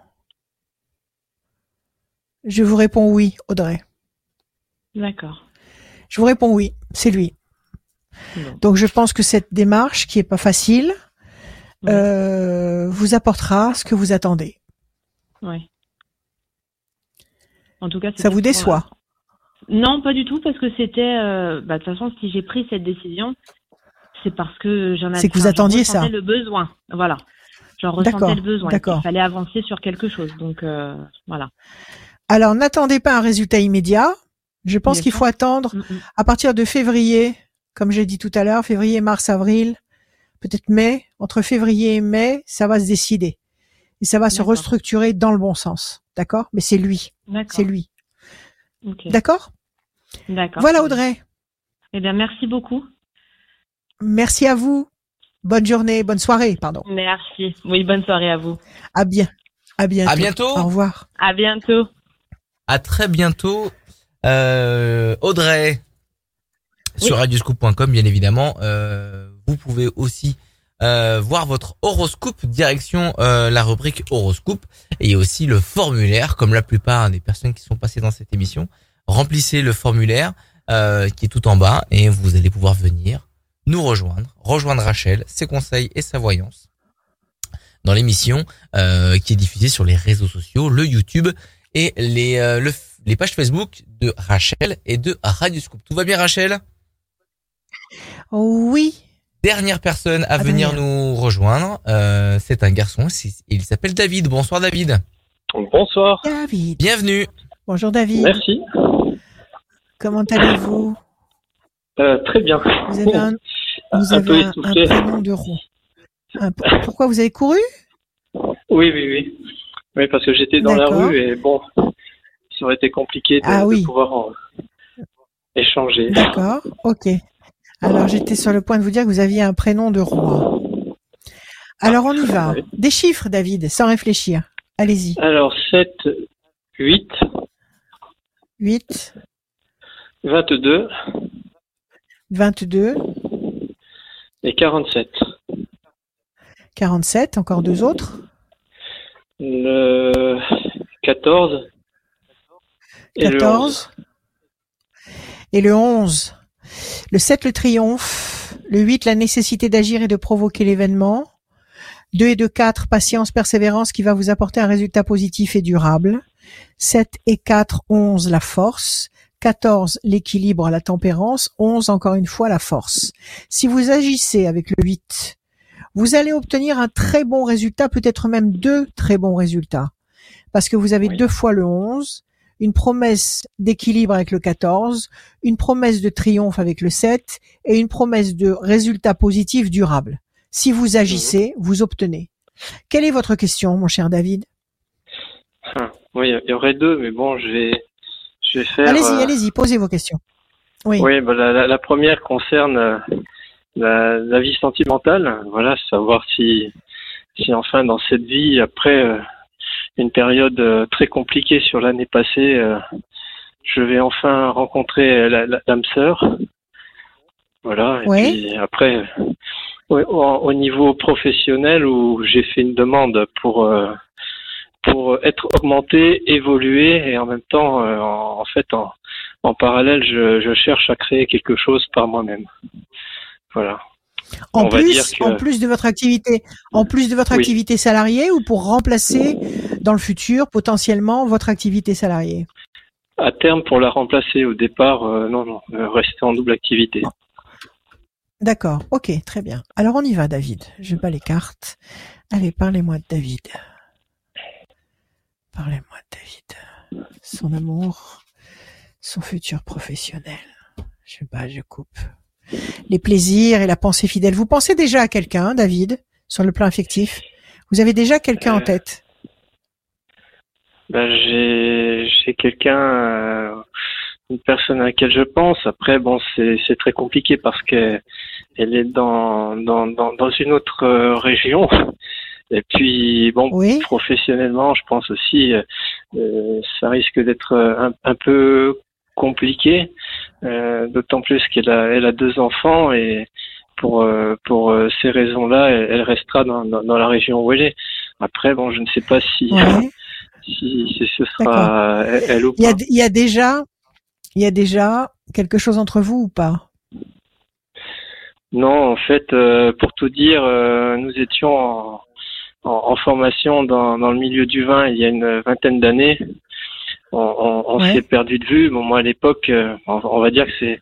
Je vous réponds oui, Audrey. D'accord. Je vous réponds oui, c'est lui. Donc je pense que cette démarche, qui est pas facile, euh, vous apportera ce que vous attendez. Ouais. En tout cas, Ça vous déçoit? Non, pas du tout, parce que c'était. euh, bah, de toute façon, si j'ai pris cette décision, c'est parce que j'en avais. C'est que vous attendiez ça. le besoin. Voilà. J'en ressentais le besoin. d'accord. Il fallait avancer sur quelque chose. Donc, euh, voilà. Alors n'attendez pas un résultat immédiat. Je pense qu'il faut attendre Mm, mm. à partir de février, comme j'ai dit tout à l'heure, février, mars, avril, peut-être mai. Entre février et mai, ça va se décider. Et ça va se restructurer dans le bon sens. D'accord? Mais c'est lui. C'est lui. D'accord? D'accord. Voilà Audrey. Eh bien, merci beaucoup. Merci à vous. Bonne journée, bonne soirée, pardon. Merci. Oui, bonne soirée à vous. À bien. À bientôt. À bientôt. Au revoir. À bientôt. À très bientôt, euh, Audrey. Sur radioscoop.com, bien évidemment. Euh, vous pouvez aussi euh, voir votre horoscope direction euh, la rubrique horoscope et aussi le formulaire, comme la plupart des personnes qui sont passées dans cette émission. Remplissez le formulaire euh, qui est tout en bas et vous allez pouvoir venir nous rejoindre, rejoindre Rachel, ses conseils et sa voyance dans l'émission euh, qui est diffusée sur les réseaux sociaux, le YouTube et les, euh, le- les pages Facebook de Rachel et de Radioscoop. Tout va bien Rachel? Oui. Dernière personne à venir nous rejoindre, euh, c'est un garçon, il s'appelle David. Bonsoir David. Bonsoir. David. Bienvenue. Bonjour David. Merci. Comment allez-vous? Euh, très bien. Vous avez un, vous Un avez peu un, un essoufflé. prénom de rond. Un- pourquoi vous avez couru? Oui, oui, oui. Oui, parce que j'étais dans la rue et bon, ça aurait été compliqué de, Ah de pouvoir en- échanger. D'accord, ok. Alors j'étais sur le point de vous dire que vous aviez un prénom de roi. Alors on y va. Des chiffres, David, sans réfléchir. Allez-y. Alors, 7, 8, 8, 22 22, et 47. 47, encore deux autres. Le 14 et le 11. 14. Et le 11. Le 7, le triomphe. Le 8, la nécessité d'agir et de provoquer l'événement. 2 et 2, 4, patience, persévérance qui va vous apporter un résultat positif et durable. 7 et 4, 11, la force. 14, l'équilibre, la tempérance. 11, encore une fois, la force. Si vous agissez avec le 8, vous allez obtenir un très bon résultat, peut-être même deux très bons résultats. Parce que vous avez Oui. deux fois le 11, une promesse d'équilibre avec le 14, une promesse de triomphe avec le 7 et une promesse de résultat positif durable. Si vous agissez, vous obtenez. Quelle est votre question, mon cher David? Ah, oui, il y aurait deux, mais bon, je vais, je vais faire. Allez-y, euh, allez-y, posez vos questions. Oui. Oui, bah, la, la- la première concerne euh, la, la vie sentimentale. Voilà, savoir si, si enfin dans cette vie, après euh, une période euh, très compliquée sur l'année passée, euh, je vais enfin rencontrer la- la- l'âme sœur. Voilà. Et Ouais. puis après, euh, ouais, au, au niveau professionnel, où j'ai fait une demande pour euh, pour être augmenté, évoluer, et en même temps, euh, en, en fait, en, en parallèle, je, je cherche à créer quelque chose par moi-même. Voilà. En on plus, que- en plus de votre activité, en plus de votre Oui. activité salariée ou pour remplacer dans le futur potentiellement votre activité salariée. À terme, pour la remplacer au départ, euh, non, non, euh, rester en double activité. D'accord. Ok, très bien. Alors on y va, David. Je bats les cartes. Allez, parlez-moi de David. Parlez-moi de David. Son amour, son futur professionnel. Je bats, je coupe. Les plaisirs et la pensée fidèle. Vous pensez déjà à quelqu'un, David, sur le plan affectif? Vous avez déjà quelqu'un en Euh, tête? Ben, j'ai j'ai quelqu'un euh, une personne à laquelle je pense. Après, bon, c'est c'est très compliqué parce qu'elle elle est dans dans dans, dans une autre euh, région. Et puis, bon, Oui. professionnellement, je pense aussi, euh, euh, ça risque d'être un, un peu compliqué, euh, d'autant plus qu'elle a, elle a deux enfants et pour euh, pour ces raisons-là, elle, elle restera dans, dans, dans la région où elle est. Après, bon, je ne sais pas si. Si, si ce sera elle, elle ou Il y a, il y a déjà, il y a déjà quelque chose entre vous ou pas? Non, en fait, euh, pour tout dire, euh, nous étions en, en, en formation dans, dans le milieu du vin il y a une vingtaine d'années. On, on, on Ouais. s'est perdu de vue. Bon, moi, à l'époque, euh, on, on va dire que c'est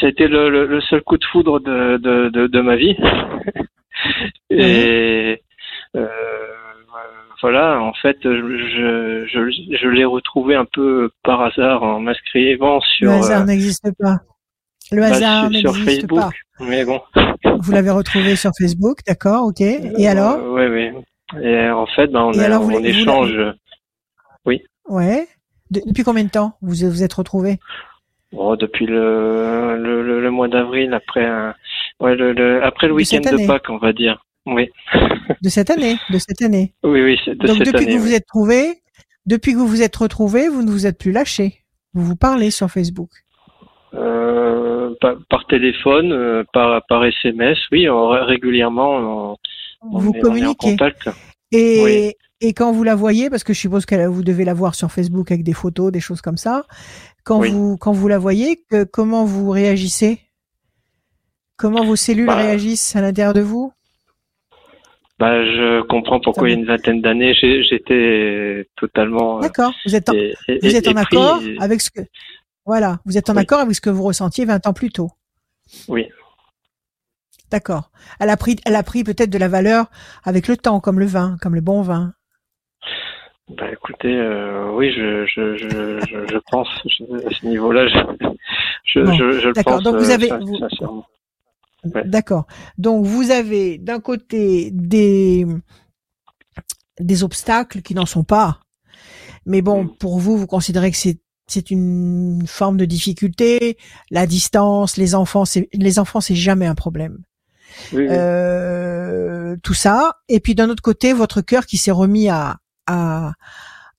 c'était le, le, le seul coup de foudre de, de, de, de ma vie. Et voilà, en fait, je, je, je l'ai retrouvé un peu par hasard en m'inscrivant sur, Le hasard euh, n'existe pas. Le bah, hasard n'existe Facebook. pas. Mais bon. Vous l'avez retrouvé sur Facebook, d'accord, ok. Et alors Oui, oui. Et en fait, ben, on, a, alors, on échange. Ouais. De- depuis combien de temps vous vous êtes retrouvés? Bon, depuis le, le, le, le mois d'avril, après, un- ouais, le, après le week-end de. Pâques, on va dire. Oui, De cette année, de cette année. oui, oui, de Donc cette depuis année. que vous oui. vous êtes trouvés, depuis que vous vous êtes retrouvés, vous ne vous êtes plus lâchés. Vous vous parlez sur Facebook. Euh, par, par téléphone, euh, par, par SMS, oui, on- régulièrement, on, on vous est, on est en communiquez. contact. Et, Oui. et quand vous la voyez, parce que je suppose que vous devez la voir sur Facebook avec des photos, des choses comme ça, quand Oui. vous quand vous la voyez, que, comment vous réagissez? Comment vos cellules Bah, réagissent à l'intérieur de vous? Bah, je comprends pourquoi il y a une vingtaine d'années, j'étais totalement. euh, D'accord. Vous êtes en, et- et- vous êtes en accord et- avec ce que voilà, vous êtes en Oui. accord avec ce que vous ressentiez 20 ans plus tôt. Oui. D'accord. Elle a pris elle a pris peut-être de la valeur avec le temps comme le vin, comme le bon vin. Bah écoutez, euh, oui, je, je, je, je, je pense à ce niveau-là, je, je, Bon, je, le d'accord. pense Donc vous euh, avez- vous-. Ouais. D'accord. Donc vous avez d'un côté des des obstacles qui n'en sont pas. Mais bon, Mm. pour vous, vous considérez que c'est c'est une forme de difficulté, la distance, les enfants, c'est les enfants, c'est jamais un problème. Oui, oui. Euh, tout ça. Et puis d'un autre côté, votre cœur qui s'est remis à, à,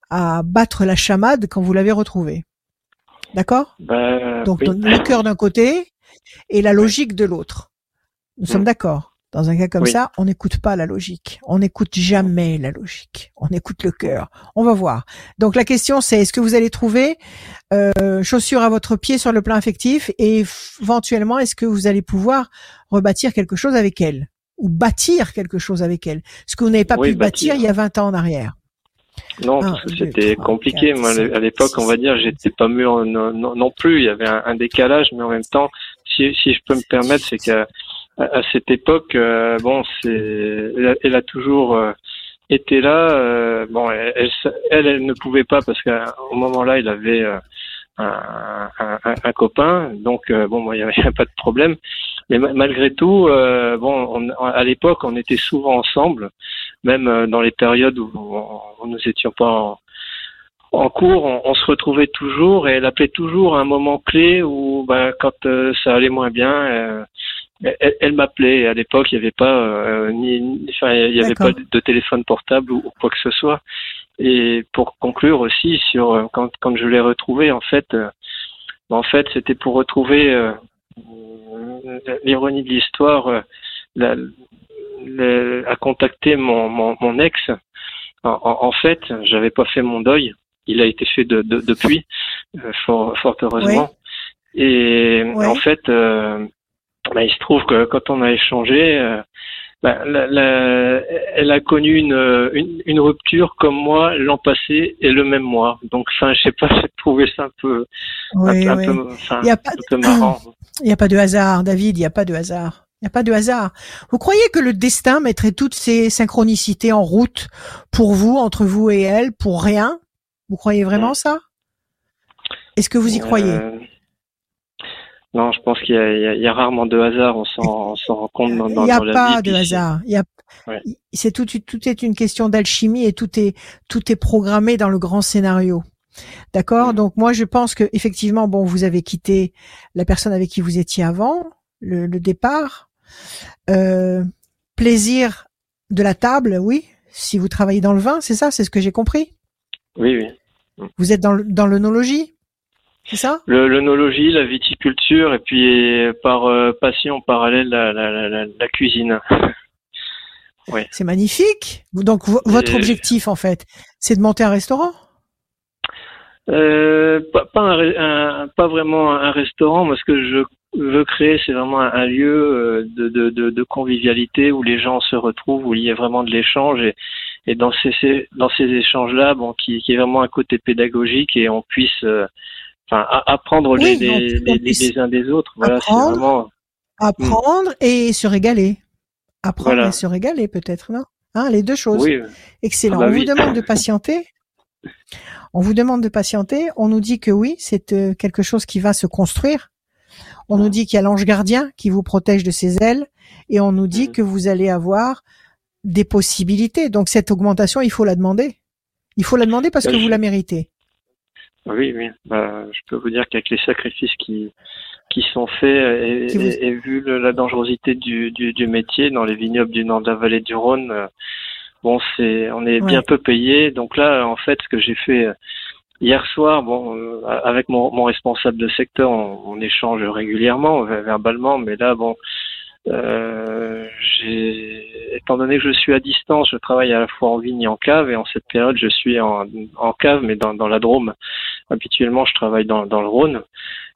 à battre la chamade quand vous l'avez retrouvé. D'accord? Bah, Donc oui. le cœur d'un côté et la logique de l'autre. Nous sommes Mm. d'accord. Dans un cas comme Oui. ça, on n'écoute pas la logique. On n'écoute jamais la logique. On écoute le cœur. On va voir. Donc la question c'est est-ce que vous allez trouver euh, chaussure à votre pied sur le plan affectif et éventuellement est-ce que vous allez pouvoir rebâtir quelque chose avec elle ou bâtir quelque chose avec elle? Ce que vous n'avez pas Oui, pu bâtir bâtir. il y a 20 ans en arrière. Non, parce que c'était compliqué. Moi, à l'époque, on va dire, j'étais pas mûr non, non, non plus. Il y avait un, un décalage, mais en même temps, si, si je peux me permettre, c'est qu'à à, cette époque, euh, bon, c'est, elle, a- toujours euh, été là. euh, bon, elle, elle, elle, ne pouvait pas parce qu'au moment-là, il avait un, un, un- un copain, donc bon, moi, il n'y avait pas de problème. Mais ma- malgré tout, euh, bon, on, à l'époque, on était souvent ensemble, même dans les périodes où, on- nous étions pas en, en cours, on, on se retrouvait toujours et elle appelait toujours à un moment clé où, ben, quand euh, ça allait moins bien, euh, elle, elle m'appelait. À l'époque, il n'y avait pas euh, ni, enfin, il y avait pas de, téléphone portable ou, ou quoi que ce soit. Et pour conclure aussi sur euh, quand, quand je l'ai retrouvée, en fait, euh, en fait, c'était pour retrouver euh, l'ironie de l'histoire, euh, à contacter mon, mon, mon ex. En, en- en fait, j'avais pas fait mon deuil. Il a été fait de, de- depuis, euh, fort, fort heureusement. Et Ouais. en fait, euh, bah, il se trouve que quand on a échangé, euh, bah, la- la- elle a connu une, une, une rupture comme moi l'an passé et le même mois. Donc, enfin, je sais pas, j'ai trouvé ça un peu, un, Oui, peu- un oui. peu, enfin, Il y a pas un peu marrant. Il n'y a pas de hasard, David, il n'y a pas de hasard. Il n'y a pas de hasard. Vous croyez que le destin mettrait toutes ces synchronicités en route pour vous, entre vous et elle, pour rien? Vous croyez vraiment ça? Est-ce que vous y croyez? Euh, non, je pense qu'il y, y y a rarement de hasard. On s'en, rend compte dans, dans, Il n'y a dans la pas vie. de hasard. Il y a, Ouais. c'est tout, tout est une question d'alchimie et tout est, tout est programmé dans le grand scénario. D'accord. Donc moi, je pense que effectivement, bon, vous avez quitté la personne avec qui vous étiez avant le, le départ. Euh, plaisir de la table, oui. Si vous travaillez dans le vin, c'est ça, c'est ce que j'ai compris? Oui, oui. Vous êtes dans, le- dans l'œnologie, c'est ça? L'œnologie, la viticulture et puis par euh, passion parallèle la, la, la, la- la cuisine. C'est magnifique. Donc vo- votre objectif, en fait, c'est de monter un restaurant? Euh, pas, pas, un ré- un- pas vraiment un restaurant. Moi, ce que je veux créer, c'est vraiment un, un lieu euh, de, de, de, de convivialité où les gens se retrouvent, où il y a vraiment de l'échange et, et dans ces, ces dans ces échanges-là, bon, qui, qui est vraiment un côté pédagogique et on puisse, euh, enfin, apprendre Oui, les, uns des autres. Voilà, apprendre. vraiment. Apprendre et se régaler. Apprendre Voilà. et se régaler, peut-être, non? Hein, Les deux choses. Oui, Excellent. Ah bah on vous demande de patienter. On vous demande de patienter. On nous dit que oui, c'est euh, quelque chose qui va se construire. On nous dit qu'il y a l'ange gardien qui vous protège de ses ailes et on nous dit Mhm. que vous allez avoir des possibilités. Donc cette augmentation, il faut la demander. Il faut la demander parce Bah, que vous la méritez. Oui, oui. Bah, je peux vous dire qu'avec les sacrifices qui qui sont faits et, vous- et- et vu le- la dangerosité du, du, du métier dans les vignobles du nord de la vallée du Rhône, euh, bon, c'est on est Ouais. bien peu payé. Donc là, en fait, ce que j'ai fait euh, hier soir, bon, euh, avec mon, mon responsable de secteur, on, on échange régulièrement, ver- verbalement, mais là, bon. Euh, étant donné que je suis à distance, je travaille à la fois en vigne et en cave, et en cette période, je suis en, en cave, mais dans, dans la Drôme. Habituellement, je travaille dans, dans le Rhône.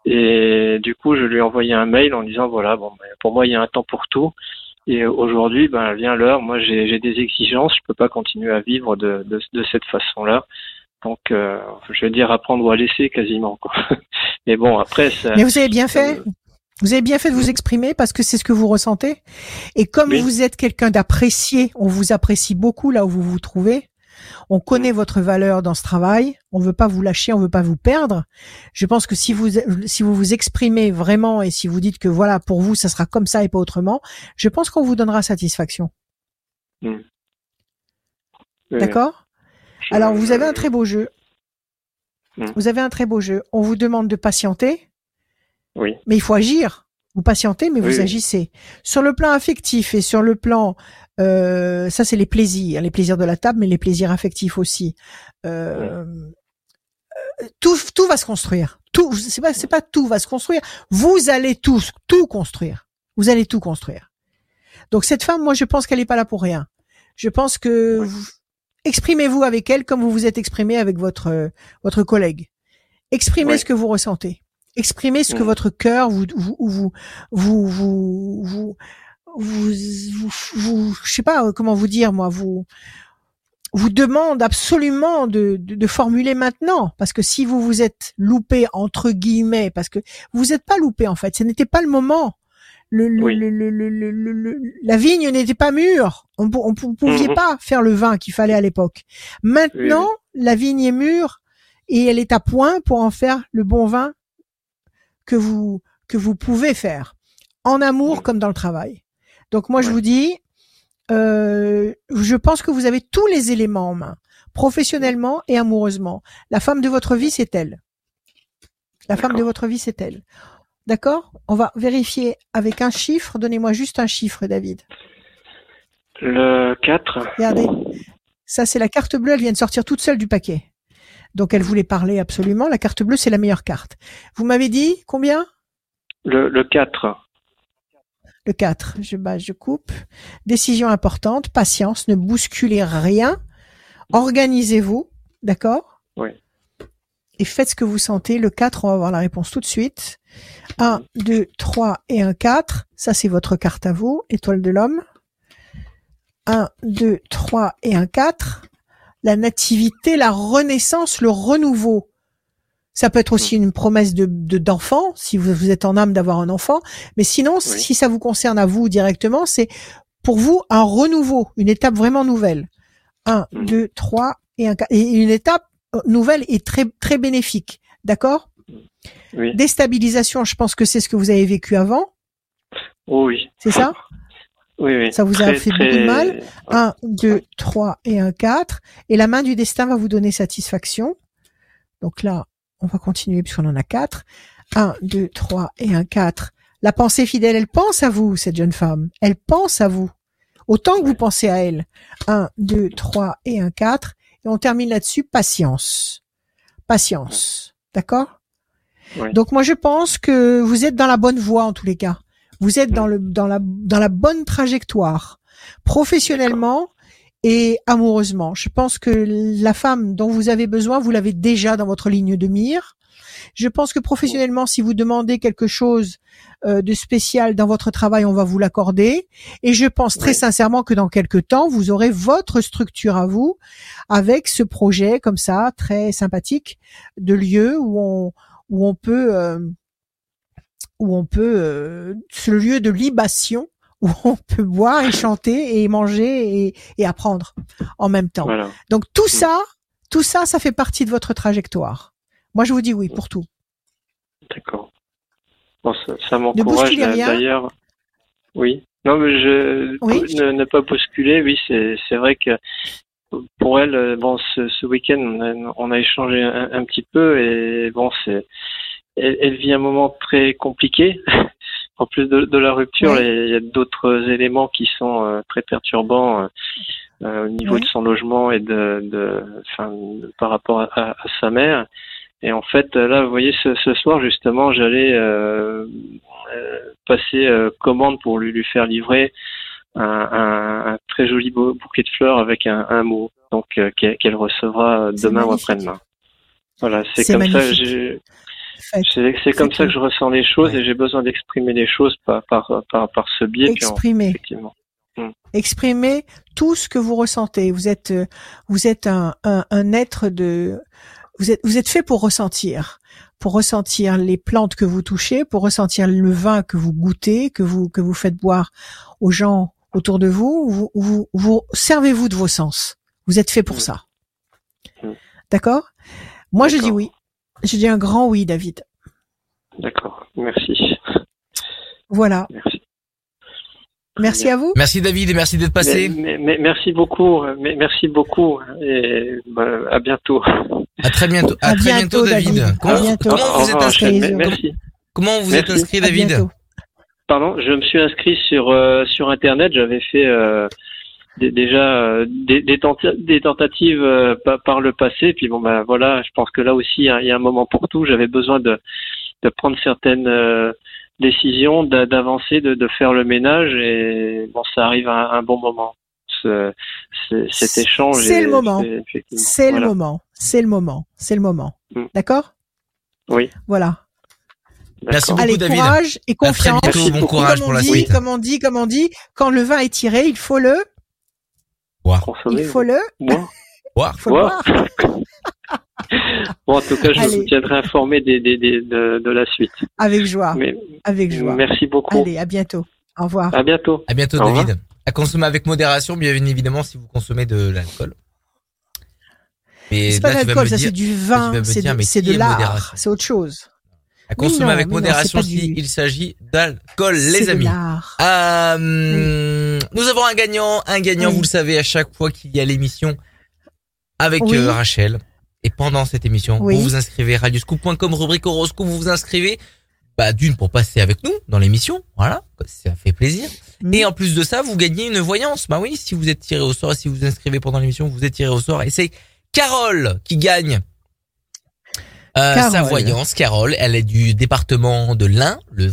Et du coup, je lui ai envoyé un mail en disant voilà, bon, ben, pour moi, il y a un temps pour tout. Et aujourd'hui, ben vient l'heure. Moi, j'ai j'ai des exigences. Je peux pas continuer à vivre de, de, de cette façon-là. Donc, euh, je veux dire apprendre ou à laisser quasiment. Quoi. Mais bon, après, ça. Mais vous avez bien fait. euh, Vous avez bien fait de vous exprimer parce que c'est ce que vous ressentez. Et comme Oui. vous êtes quelqu'un d'apprécié, on vous apprécie beaucoup là où vous vous trouvez. On connaît votre valeur dans ce travail. On veut pas vous lâcher, on veut pas vous perdre. Je pense que si vous si vous vous exprimez vraiment et si vous dites que voilà pour vous ça sera comme ça et pas autrement, je pense qu'on vous donnera satisfaction. euh, D'accord? Alors vous avez un très beau jeu. Mm. Vous avez un très beau jeu. On vous demande de patienter. Oui. Mais il faut agir. Vous patientez, mais Oui, vous agissez. Sur le plan affectif et sur le plan, euh, ça c'est les plaisirs, les plaisirs de la table, mais les plaisirs affectifs aussi. Euh, euh, tout, tout va se construire. Tout, c'est pas, c'est pas tout va se construire. Vous allez tout, tout construire. Vous allez tout construire. Donc cette femme, moi je pense qu'elle n'est pas là pour rien. Je pense que exprimez-vous avec elle comme vous vous êtes exprimé avec votre votre collègue. Exprimez ce que vous ressentez. Exprimez ce que votre cœur vous vous vous vous vous vous je sais pas euh, comment vous dire moi vous vous demande absolument de, de, de formuler maintenant. Parce que si vous vous êtes loupé entre guillemets parce que vous n'êtes pas loupé en fait. Ce n'était pas le moment. Le, le, Oui. le, le, le, le- le- le- la vigne n'était pas mûre. On, pou- on pou- pouviez Mhm. pas faire le vin qu'il fallait à l'époque. Maintenant la vigne est mûre et elle est à point pour en faire le bon vin que vous que vous pouvez faire en amour comme dans le travail donc moi je vous dis euh, je pense que vous avez tous les éléments en main, professionnellement et amoureusement. La femme de votre vie, c'est elle. La femme de votre vie, c'est elle. D'accord? On va vérifier avec un chiffre. Donnez-moi juste un chiffre, David. Le 4. Regardez. Ça, c'est la carte bleue. Elle vient de sortir toute seule du paquet. Donc, elle voulait parler absolument. La carte bleue, c'est la meilleure carte. Vous m'avez dit combien? Le, le 4. Le 4. Je, bah, je coupe. Décision importante. Patience. Ne bousculez rien. Organisez-vous. D'accord? Oui. Et faites ce que vous sentez. Le 4, on va avoir la réponse tout de suite. 1, 2, 3 et un 4. Ça, c'est votre carte à vous. Étoile de l'homme. 1, 2, 3 et un 4. La nativité, la renaissance, le renouveau. Ça peut être aussi une promesse de de- d'enfant, si vous, vous êtes en âme d'avoir un enfant. Mais sinon, si ça vous concerne à vous directement, c'est pour vous un renouveau, une étape vraiment nouvelle. Un, Mhm. deux, trois et un. Et une étape euh, nouvelle et très très bénéfique. D'accord? Oui. Déstabilisation, je pense que c'est ce que vous avez vécu avant, Oh oui. c'est ça? Oui, oui. Ça vous a fait beaucoup de mal? Un, deux, trois et un quatre. Et la main du destin va vous donner satisfaction. Donc là, on va continuer puisqu'on en a quatre. Un, deux, trois et un quatre. La pensée fidèle, elle pense à vous, cette jeune femme. Elle pense à vous. Autant que vous pensez à elle. Un, deux, trois et un quatre. Et on termine là-dessus, patience. Patience. D'accord? Oui. Donc moi je pense que vous êtes dans la bonne voie en tous les cas. Vous êtes dans le dans la dans la bonne trajectoire professionnellement et amoureusement. Je pense que la femme dont vous avez besoin, vous l'avez déjà dans votre ligne de mire. Je pense que professionnellement, si vous demandez quelque chose euh, de spécial dans votre travail, on va vous l'accorder. Et je pense très Oui. sincèrement que dans quelques temps, vous aurez votre structure à vous avec ce projet comme ça, très sympathique, de lieu où on où on peut euh, où on peut euh, ce lieu de libation où on peut boire et chanter et manger et, et apprendre en même temps. Voilà. Donc tout ça, tout ça, ça fait partie de votre trajectoire. Moi, je vous dis oui pour tout. D'accord. Bon, ça, ça m'encourage d'ailleurs. Oui. Non, mais je Oui. ne, ne pas bousculer. Oui, c'est vrai que pour elle, euh, bon, ce, ce week-end, on a, on a échangé un, un petit peu et bon, c'est elle, elle vit un moment très compliqué. en plus de, de la rupture, Oui. il y a d'autres éléments qui sont euh, très perturbants euh, euh, au niveau Oui. de son logement et de, de, enfin, de- par rapport à, à- à sa mère. Et en fait, là, vous voyez, ce, ce soir, justement, j'allais euh, euh, passer euh, commande pour lui, lui faire livrer un, un- un très joli bouquet de fleurs avec un, un mot, donc qu'elle recevra demain ou après-demain. Voilà, c'est comme ça. magnifique. j'ai- C'est c'est comme ça que je ressens les choses Ouais. et j'ai besoin d'exprimer les choses par par par, par ce biais. Exprimez, effectivement. exprimez tout ce que vous ressentez. Vous êtes, euh, vous êtes un, un, un être de, vous êtes, vous êtes fait pour ressentir, pour ressentir les plantes que vous touchez, pour ressentir le vin que vous goûtez, que vous que vous faites boire aux gens autour de vous. Vous, vous, vous servez-vous de vos sens. Vous êtes fait pour Mm. ça. Mm. D'accord? Moi, je dis oui. Je dis un grand oui, David. D'accord. Merci. Voilà. Merci. Merci à vous. Merci David et merci d'être passé. Mais- mais- mais- merci beaucoup. mais- Merci beaucoup et bah, à bientôt. À très bientôt. À, À très bientôt, bientôt, David. David. Comment, bientôt. vous êtes inscrit Merci. Comment vous êtes inscrit, David. Pardon, je me suis inscrit sur euh, sur internet. J'avais fait euh, déjà euh, des, des, tenta- des tentatives euh, pa- par le passé. Puis bon bah voilà, je pense que là aussi il y a, il y a un moment pour tout. J'avais besoin de de prendre certaines euh, décisions, d'a- d'avancer, de, de faire le ménage et bon ça arrive à un, un bon moment. Ce- ce- cet échange. C'est est- le moment. c'est- voilà. le moment. C'est le moment. C'est le moment. D'accord? Oui. Voilà. Merci beaucoup, Allez, David. courage et confiance. bientôt. Bon courage comme pour on la suite. comme on dit, comme on dit, quand le vin est tiré, il faut le, Consommer, il faut le. Boire. il faut le Boire. boire. Bon, en tout cas, je Allez. vous tiendrai informé des, des, des- de, de la suite. Avec joie. Mais, Avec joie. merci beaucoup. Allez, à bientôt. Au revoir. À bientôt. À bientôt, Au revoir. David. À consommer avec modération, bien évidemment, si vous consommez de l'alcool. Mais C'est pas vas l'alcool, ça c'est du vin, c'est de, de l'art, c'est autre chose. À consommer non, avec non, modération pas si du- il s'agit d'alcool, les amis. Euh, Nous avons un gagnant, un gagnant, Oui. vous le savez, à chaque fois qu'il y a l'émission avec Oui. euh, Rachel. Et pendant cette émission, vous vous inscrivez radioscoop.com, rubrique horoscope, vous vous inscrivez. Bah, d'une pour passer avec nous dans l'émission, voilà, ça fait plaisir. Et en plus de ça, vous gagnez une voyance. Bah oui, si vous êtes tiré au sort, si vous vous inscrivez pendant l'émission, vous êtes tiré au sort. Et c'est Carole qui gagne euh, sa Carole. voyance. Carole, elle est du département de l'Ain, le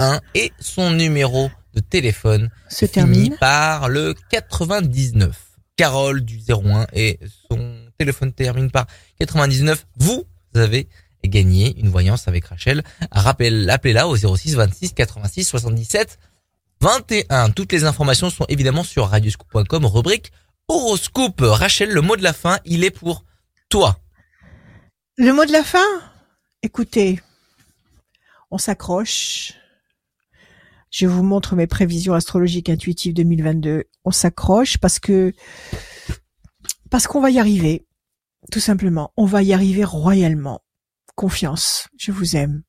01, et son numéro de téléphone Se termine. par le 99. Carole du 01 et son téléphone termine par 99. Vous avez gagné une voyance avec Rachel. Rappel, appelez-la au 06 26 86 77 21. Toutes les informations sont évidemment sur radioscoop.com, rubrique horoscope. Rachel, le mot de la fin, il est pour toi. Le mot de la fin? Écoutez, on s'accroche. Je vous montre mes prévisions astrologiques intuitives 2022. On s'accroche parce que parce qu'on va y arriver. Tout simplement, on va y arriver royalement. Confiance. Je vous aime.